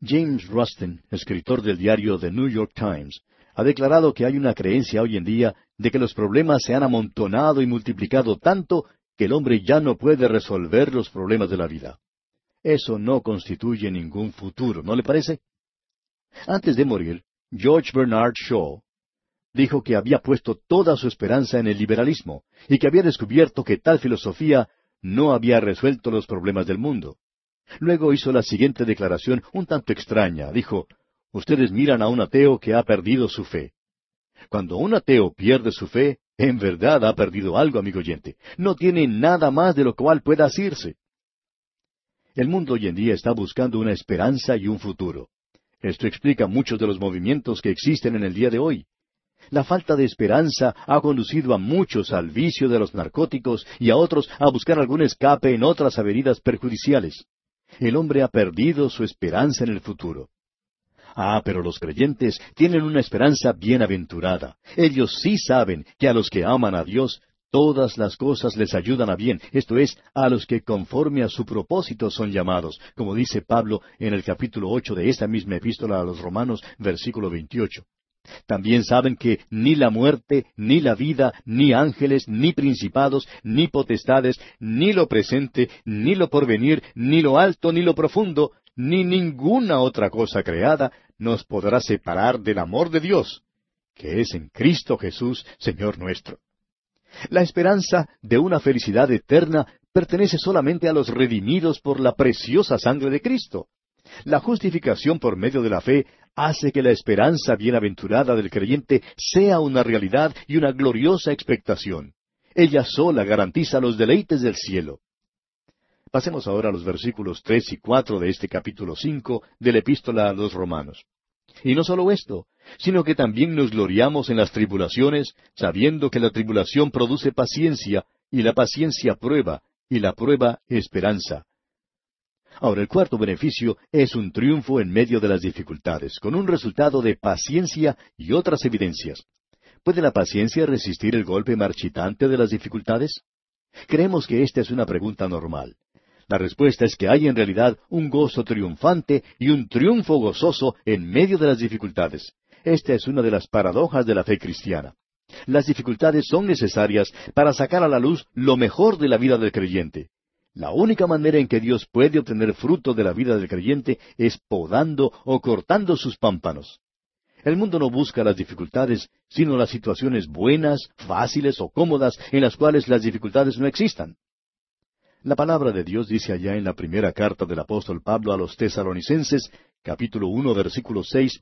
James Rustin, escritor del diario The New York Times, ha declarado que hay una creencia hoy en día de que los problemas se han amontonado y multiplicado tanto que el hombre ya no puede resolver los problemas de la vida. Eso no constituye ningún futuro, ¿no le parece? Antes de morir, George Bernard Shaw dijo que había puesto toda su esperanza en el liberalismo y que había descubierto que tal filosofía no había resuelto los problemas del mundo. Luego hizo la siguiente declaración un tanto extraña. Dijo, Ustedes miran a un ateo que ha perdido su fe. Cuando un ateo pierde su fe, en verdad ha perdido algo, amigo oyente. No tiene nada más de lo cual pueda asirse. El mundo hoy en día está buscando una esperanza y un futuro. Esto explica muchos de los movimientos que existen en el día de hoy. La falta de esperanza ha conducido a muchos al vicio de los narcóticos y a otros a buscar algún escape en otras avenidas perjudiciales. El hombre ha perdido su esperanza en el futuro. Ah, pero los creyentes tienen una esperanza bienaventurada. Ellos sí saben que a los que aman a Dios, todas las cosas les ayudan a bien, esto es, a los que conforme a su propósito son llamados, como dice Pablo en el capítulo ocho de esta misma epístola a los Romanos, versículo veintiocho. También saben que ni la muerte, ni la vida, ni ángeles, ni principados, ni potestades, ni lo presente, ni lo porvenir, ni lo alto, ni lo profundo, ni ninguna otra cosa creada nos podrá separar del amor de Dios, que es en Cristo Jesús, Señor nuestro. La esperanza de una felicidad eterna pertenece solamente a los redimidos por la preciosa sangre de Cristo. La justificación por medio de la fe hace que la esperanza bienaventurada del creyente sea una realidad y una gloriosa expectación. Ella sola garantiza los deleites del cielo. Pasemos ahora a los versículos tres y cuatro de este capítulo cinco de la Epístola a los Romanos. Y no solo esto, sino que también nos gloriamos en las tribulaciones, sabiendo que la tribulación produce paciencia, y la paciencia prueba, y la prueba esperanza. Ahora, el cuarto beneficio es un triunfo en medio de las dificultades, con un resultado de paciencia y otras evidencias. ¿Puede la paciencia resistir el golpe marchitante de las dificultades? Creemos que esta es una pregunta normal. La respuesta es que hay en realidad un gozo triunfante y un triunfo gozoso en medio de las dificultades. Esta es una de las paradojas de la fe cristiana. Las dificultades son necesarias para sacar a la luz lo mejor de la vida del creyente. La única manera en que Dios puede obtener fruto de la vida del creyente es podando o cortando sus pámpanos. El mundo no busca las dificultades, sino las situaciones buenas, fáciles o cómodas en las cuales las dificultades no existan. La palabra de Dios dice allá en la primera carta del apóstol Pablo a los tesalonicenses, capítulo uno, versículo seis,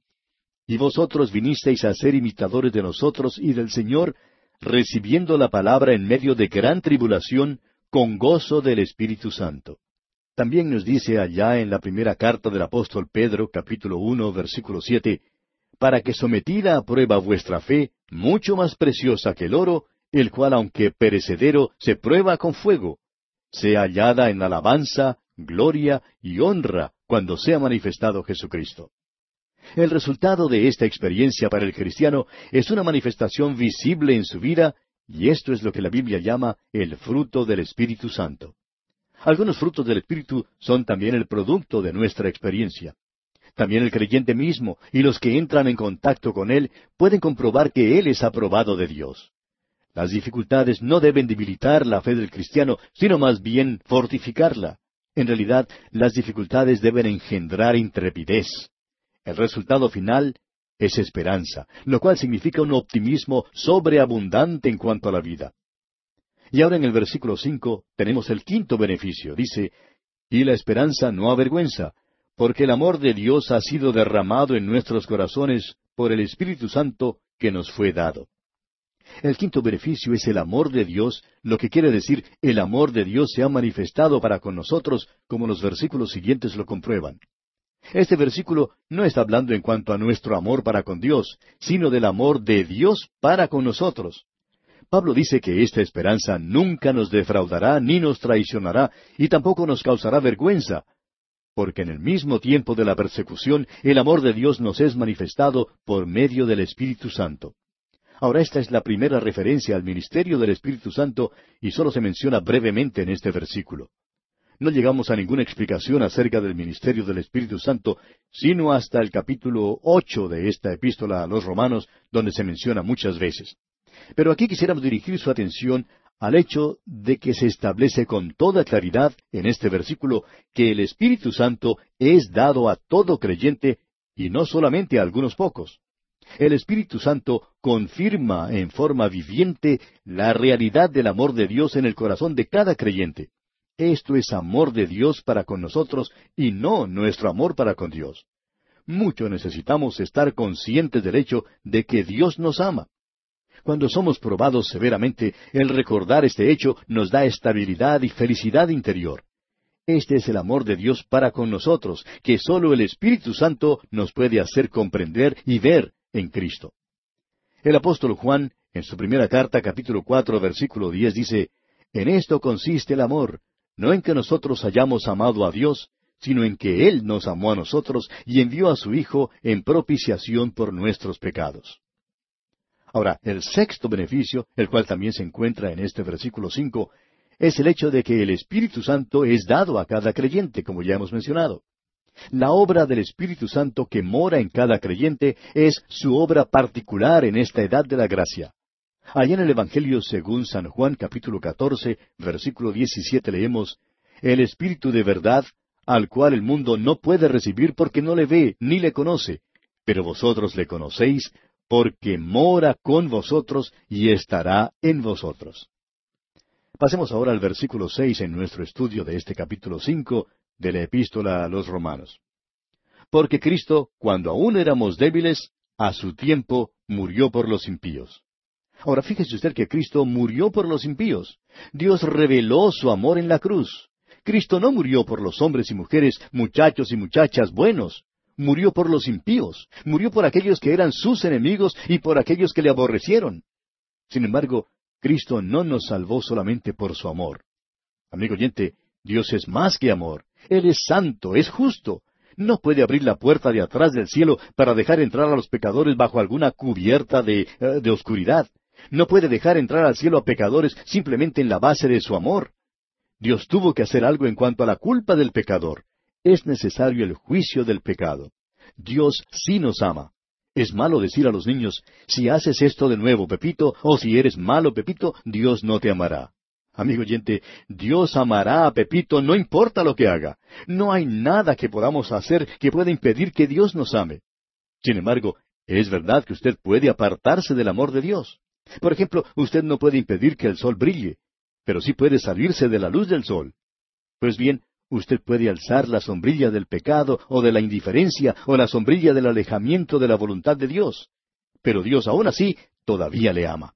Y vosotros vinisteis a ser imitadores de nosotros y del Señor, recibiendo la palabra en medio de gran tribulación, con gozo del Espíritu Santo. También nos dice allá en la primera carta del apóstol Pedro, capítulo uno, versículo siete, para que sometida a prueba vuestra fe, mucho más preciosa que el oro, el cual aunque perecedero, se prueba con fuego, sea hallada en alabanza, gloria y honra cuando sea manifestado Jesucristo. El resultado de esta experiencia para el cristiano es una manifestación visible en su vida, y esto es lo que la Biblia llama el fruto del Espíritu Santo. Algunos frutos del Espíritu son también el producto de nuestra experiencia. También el creyente mismo y los que entran en contacto con Él pueden comprobar que Él es aprobado de Dios. Las dificultades no deben debilitar la fe del cristiano, sino más bien fortificarla. En realidad, las dificultades deben engendrar intrepidez. El resultado final es esperanza, lo cual significa un optimismo sobreabundante en cuanto a la vida. Y ahora en el versículo cinco tenemos el quinto beneficio. Dice, Y la esperanza no avergüenza, porque el amor de Dios ha sido derramado en nuestros corazones por el Espíritu Santo que nos fue dado. El quinto beneficio es el amor de Dios, lo que quiere decir el amor de Dios se ha manifestado para con nosotros, como los versículos siguientes lo comprueban. Este versículo no está hablando en cuanto a nuestro amor para con Dios, sino del amor de Dios para con nosotros. Pablo dice que esta esperanza nunca nos defraudará ni nos traicionará y tampoco nos causará vergüenza, porque en el mismo tiempo de la persecución el amor de Dios nos es manifestado por medio del Espíritu Santo. Ahora esta es la primera referencia al ministerio del Espíritu Santo y solo se menciona brevemente en este versículo. No llegamos a ninguna explicación acerca del ministerio del Espíritu Santo, sino hasta el capítulo ocho de esta epístola a los romanos, donde se menciona muchas veces. Pero aquí quisiéramos dirigir su atención al hecho de que se establece con toda claridad en este versículo que el Espíritu Santo es dado a todo creyente y no solamente a algunos pocos. El Espíritu Santo confirma en forma viviente la realidad del amor de Dios en el corazón de cada creyente. Esto es amor de Dios para con nosotros y no nuestro amor para con Dios. Mucho necesitamos estar conscientes del hecho de que Dios nos ama. Cuando somos probados severamente, el recordar este hecho nos da estabilidad y felicidad interior. Este es el amor de Dios para con nosotros, que sólo el Espíritu Santo nos puede hacer comprender y ver en Cristo. El apóstol Juan, en su primera carta, capítulo cuatro, versículo diez, dice, En esto consiste el amor, no en que nosotros hayamos amado a Dios, sino en que Él nos amó a nosotros y envió a su Hijo en propiciación por nuestros pecados. Ahora, el sexto beneficio, el cual también se encuentra en este versículo cinco, es el hecho de que el Espíritu Santo es dado a cada creyente, como ya hemos mencionado. La obra del Espíritu Santo que mora en cada creyente es su obra particular en esta edad de la gracia. Allá en el Evangelio según San Juan capítulo 14, versículo 17 leemos, El Espíritu de verdad, al cual el mundo no puede recibir porque no le ve ni le conoce, pero vosotros le conocéis porque mora con vosotros y estará en vosotros. Pasemos ahora al versículo seis en nuestro estudio de este capítulo cinco de la epístola a los romanos. Porque Cristo, cuando aún éramos débiles, a su tiempo murió por los impíos. Ahora fíjese usted que Cristo murió por los impíos. Dios reveló su amor en la cruz. Cristo no murió por los hombres y mujeres, muchachos y muchachas buenos. Murió por los impíos, murió por aquellos que eran sus enemigos y por aquellos que le aborrecieron. Sin embargo, Cristo no nos salvó solamente por su amor. Amigo oyente, Dios es más que amor. Él es santo, es justo. No puede abrir la puerta de atrás del cielo para dejar entrar a los pecadores bajo alguna cubierta de, eh, de oscuridad. No puede dejar entrar al cielo a pecadores simplemente en la base de su amor. Dios tuvo que hacer algo en cuanto a la culpa del pecador. Es necesario el juicio del pecado. Dios sí nos ama. Es malo decir a los niños, si haces esto de nuevo, Pepito, o si eres malo, Pepito, Dios no te amará. Amigo oyente, Dios amará a Pepito no importa lo que haga. No hay nada que podamos hacer que pueda impedir que Dios nos ame. Sin embargo, es verdad que usted puede apartarse del amor de Dios. Por ejemplo, usted no puede impedir que el sol brille, pero sí puede salirse de la luz del sol. Pues bien, usted puede alzar la sombrilla del pecado o de la indiferencia o la sombrilla del alejamiento de la voluntad de Dios. Pero Dios aún así todavía le ama.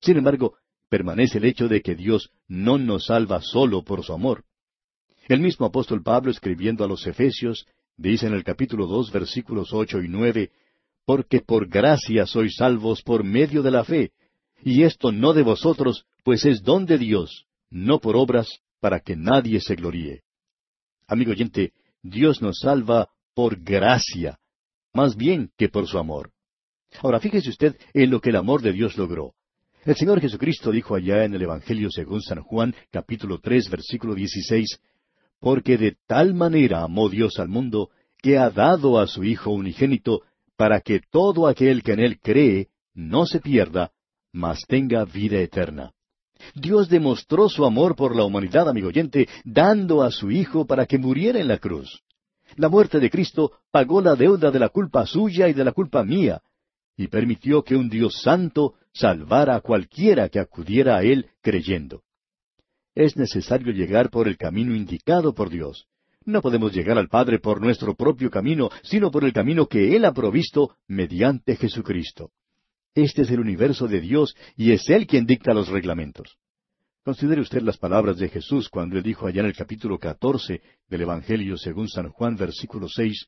Sin embargo, permanece el hecho de que Dios no nos salva solo por su amor. El mismo apóstol Pablo escribiendo a los Efesios dice en el capítulo dos versículos ocho y nueve, Porque por gracia sois salvos por medio de la fe, y esto no de vosotros, pues es don de Dios, no por obras, para que nadie se gloríe. Amigo oyente, Dios nos salva por gracia, más bien que por su amor. Ahora fíjese usted en lo que el amor de Dios logró. El Señor Jesucristo dijo allá en el Evangelio según San Juan, capítulo tres, versículo dieciséis, Porque de tal manera amó Dios al mundo, que ha dado a su Hijo unigénito, para que todo aquel que en él cree no se pierda, mas tenga vida eterna. Dios demostró su amor por la humanidad, amigo oyente, dando a su Hijo para que muriera en la cruz. La muerte de Cristo pagó la deuda de la culpa suya y de la culpa mía, y permitió que un Dios santo salvara a cualquiera que acudiera a Él creyendo. Es necesario llegar por el camino indicado por Dios. No podemos llegar al Padre por nuestro propio camino, sino por el camino que Él ha provisto mediante Jesucristo. Este es el universo de Dios y es Él quien dicta los reglamentos. Considere usted las palabras de Jesús cuando él dijo allá en el capítulo catorce del Evangelio según San Juan versículo seis,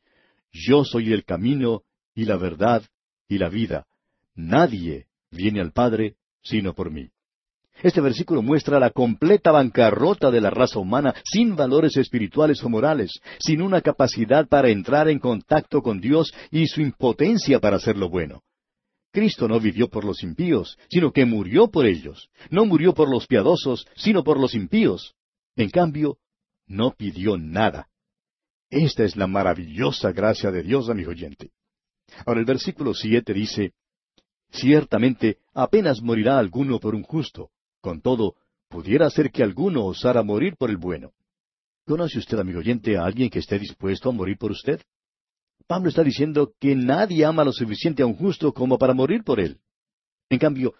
Yo soy el camino y la verdad y la vida. Nadie viene al Padre sino por mí. Este versículo muestra la completa bancarrota de la raza humana sin valores espirituales o morales, sin una capacidad para entrar en contacto con Dios y su impotencia para hacer lo bueno. Cristo no vivió por los impíos, sino que murió por ellos. No murió por los piadosos, sino por los impíos. En cambio, no pidió nada. Esta es la maravillosa gracia de Dios, amigo oyente. Ahora el versículo siete dice, Ciertamente apenas morirá alguno por un justo. Con todo, pudiera ser que alguno osara morir por el bueno. ¿Conoce usted, amigo oyente, a alguien que esté dispuesto a morir por usted? Pablo está diciendo que nadie ama lo suficiente a un justo como para morir por él. En cambio,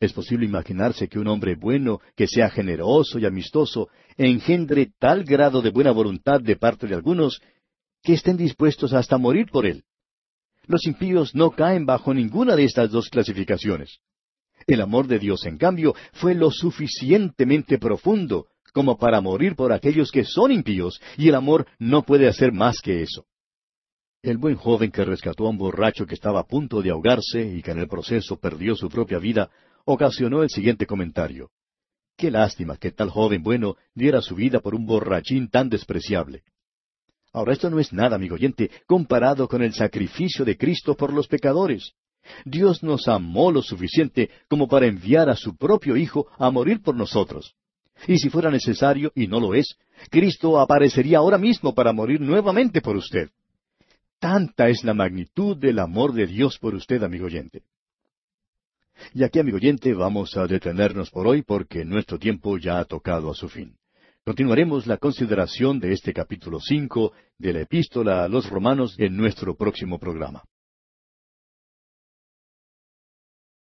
es posible imaginarse que un hombre bueno, que sea generoso y amistoso, engendre tal grado de buena voluntad de parte de algunos, que estén dispuestos hasta morir por él. Los impíos no caen bajo ninguna de estas dos clasificaciones. El amor de Dios, en cambio, fue lo suficientemente profundo como para morir por aquellos que son impíos, y el amor no puede hacer más que eso. El buen joven que rescató a un borracho que estaba a punto de ahogarse y que en el proceso perdió su propia vida, ocasionó el siguiente comentario. Qué lástima que tal joven bueno diera su vida por un borrachín tan despreciable. Ahora, esto no es nada, amigo oyente, comparado con el sacrificio de Cristo por los pecadores. Dios nos amó lo suficiente como para enviar a su propio Hijo a morir por nosotros. Y si fuera necesario, y no lo es, Cristo aparecería ahora mismo para morir nuevamente por usted. Tanta es la magnitud del amor de Dios por usted, amigo oyente. Y aquí, amigo oyente, vamos a detenernos por hoy porque nuestro tiempo ya ha tocado a su fin. Continuaremos la consideración de este capítulo cinco de la epístola a los romanos en nuestro próximo programa.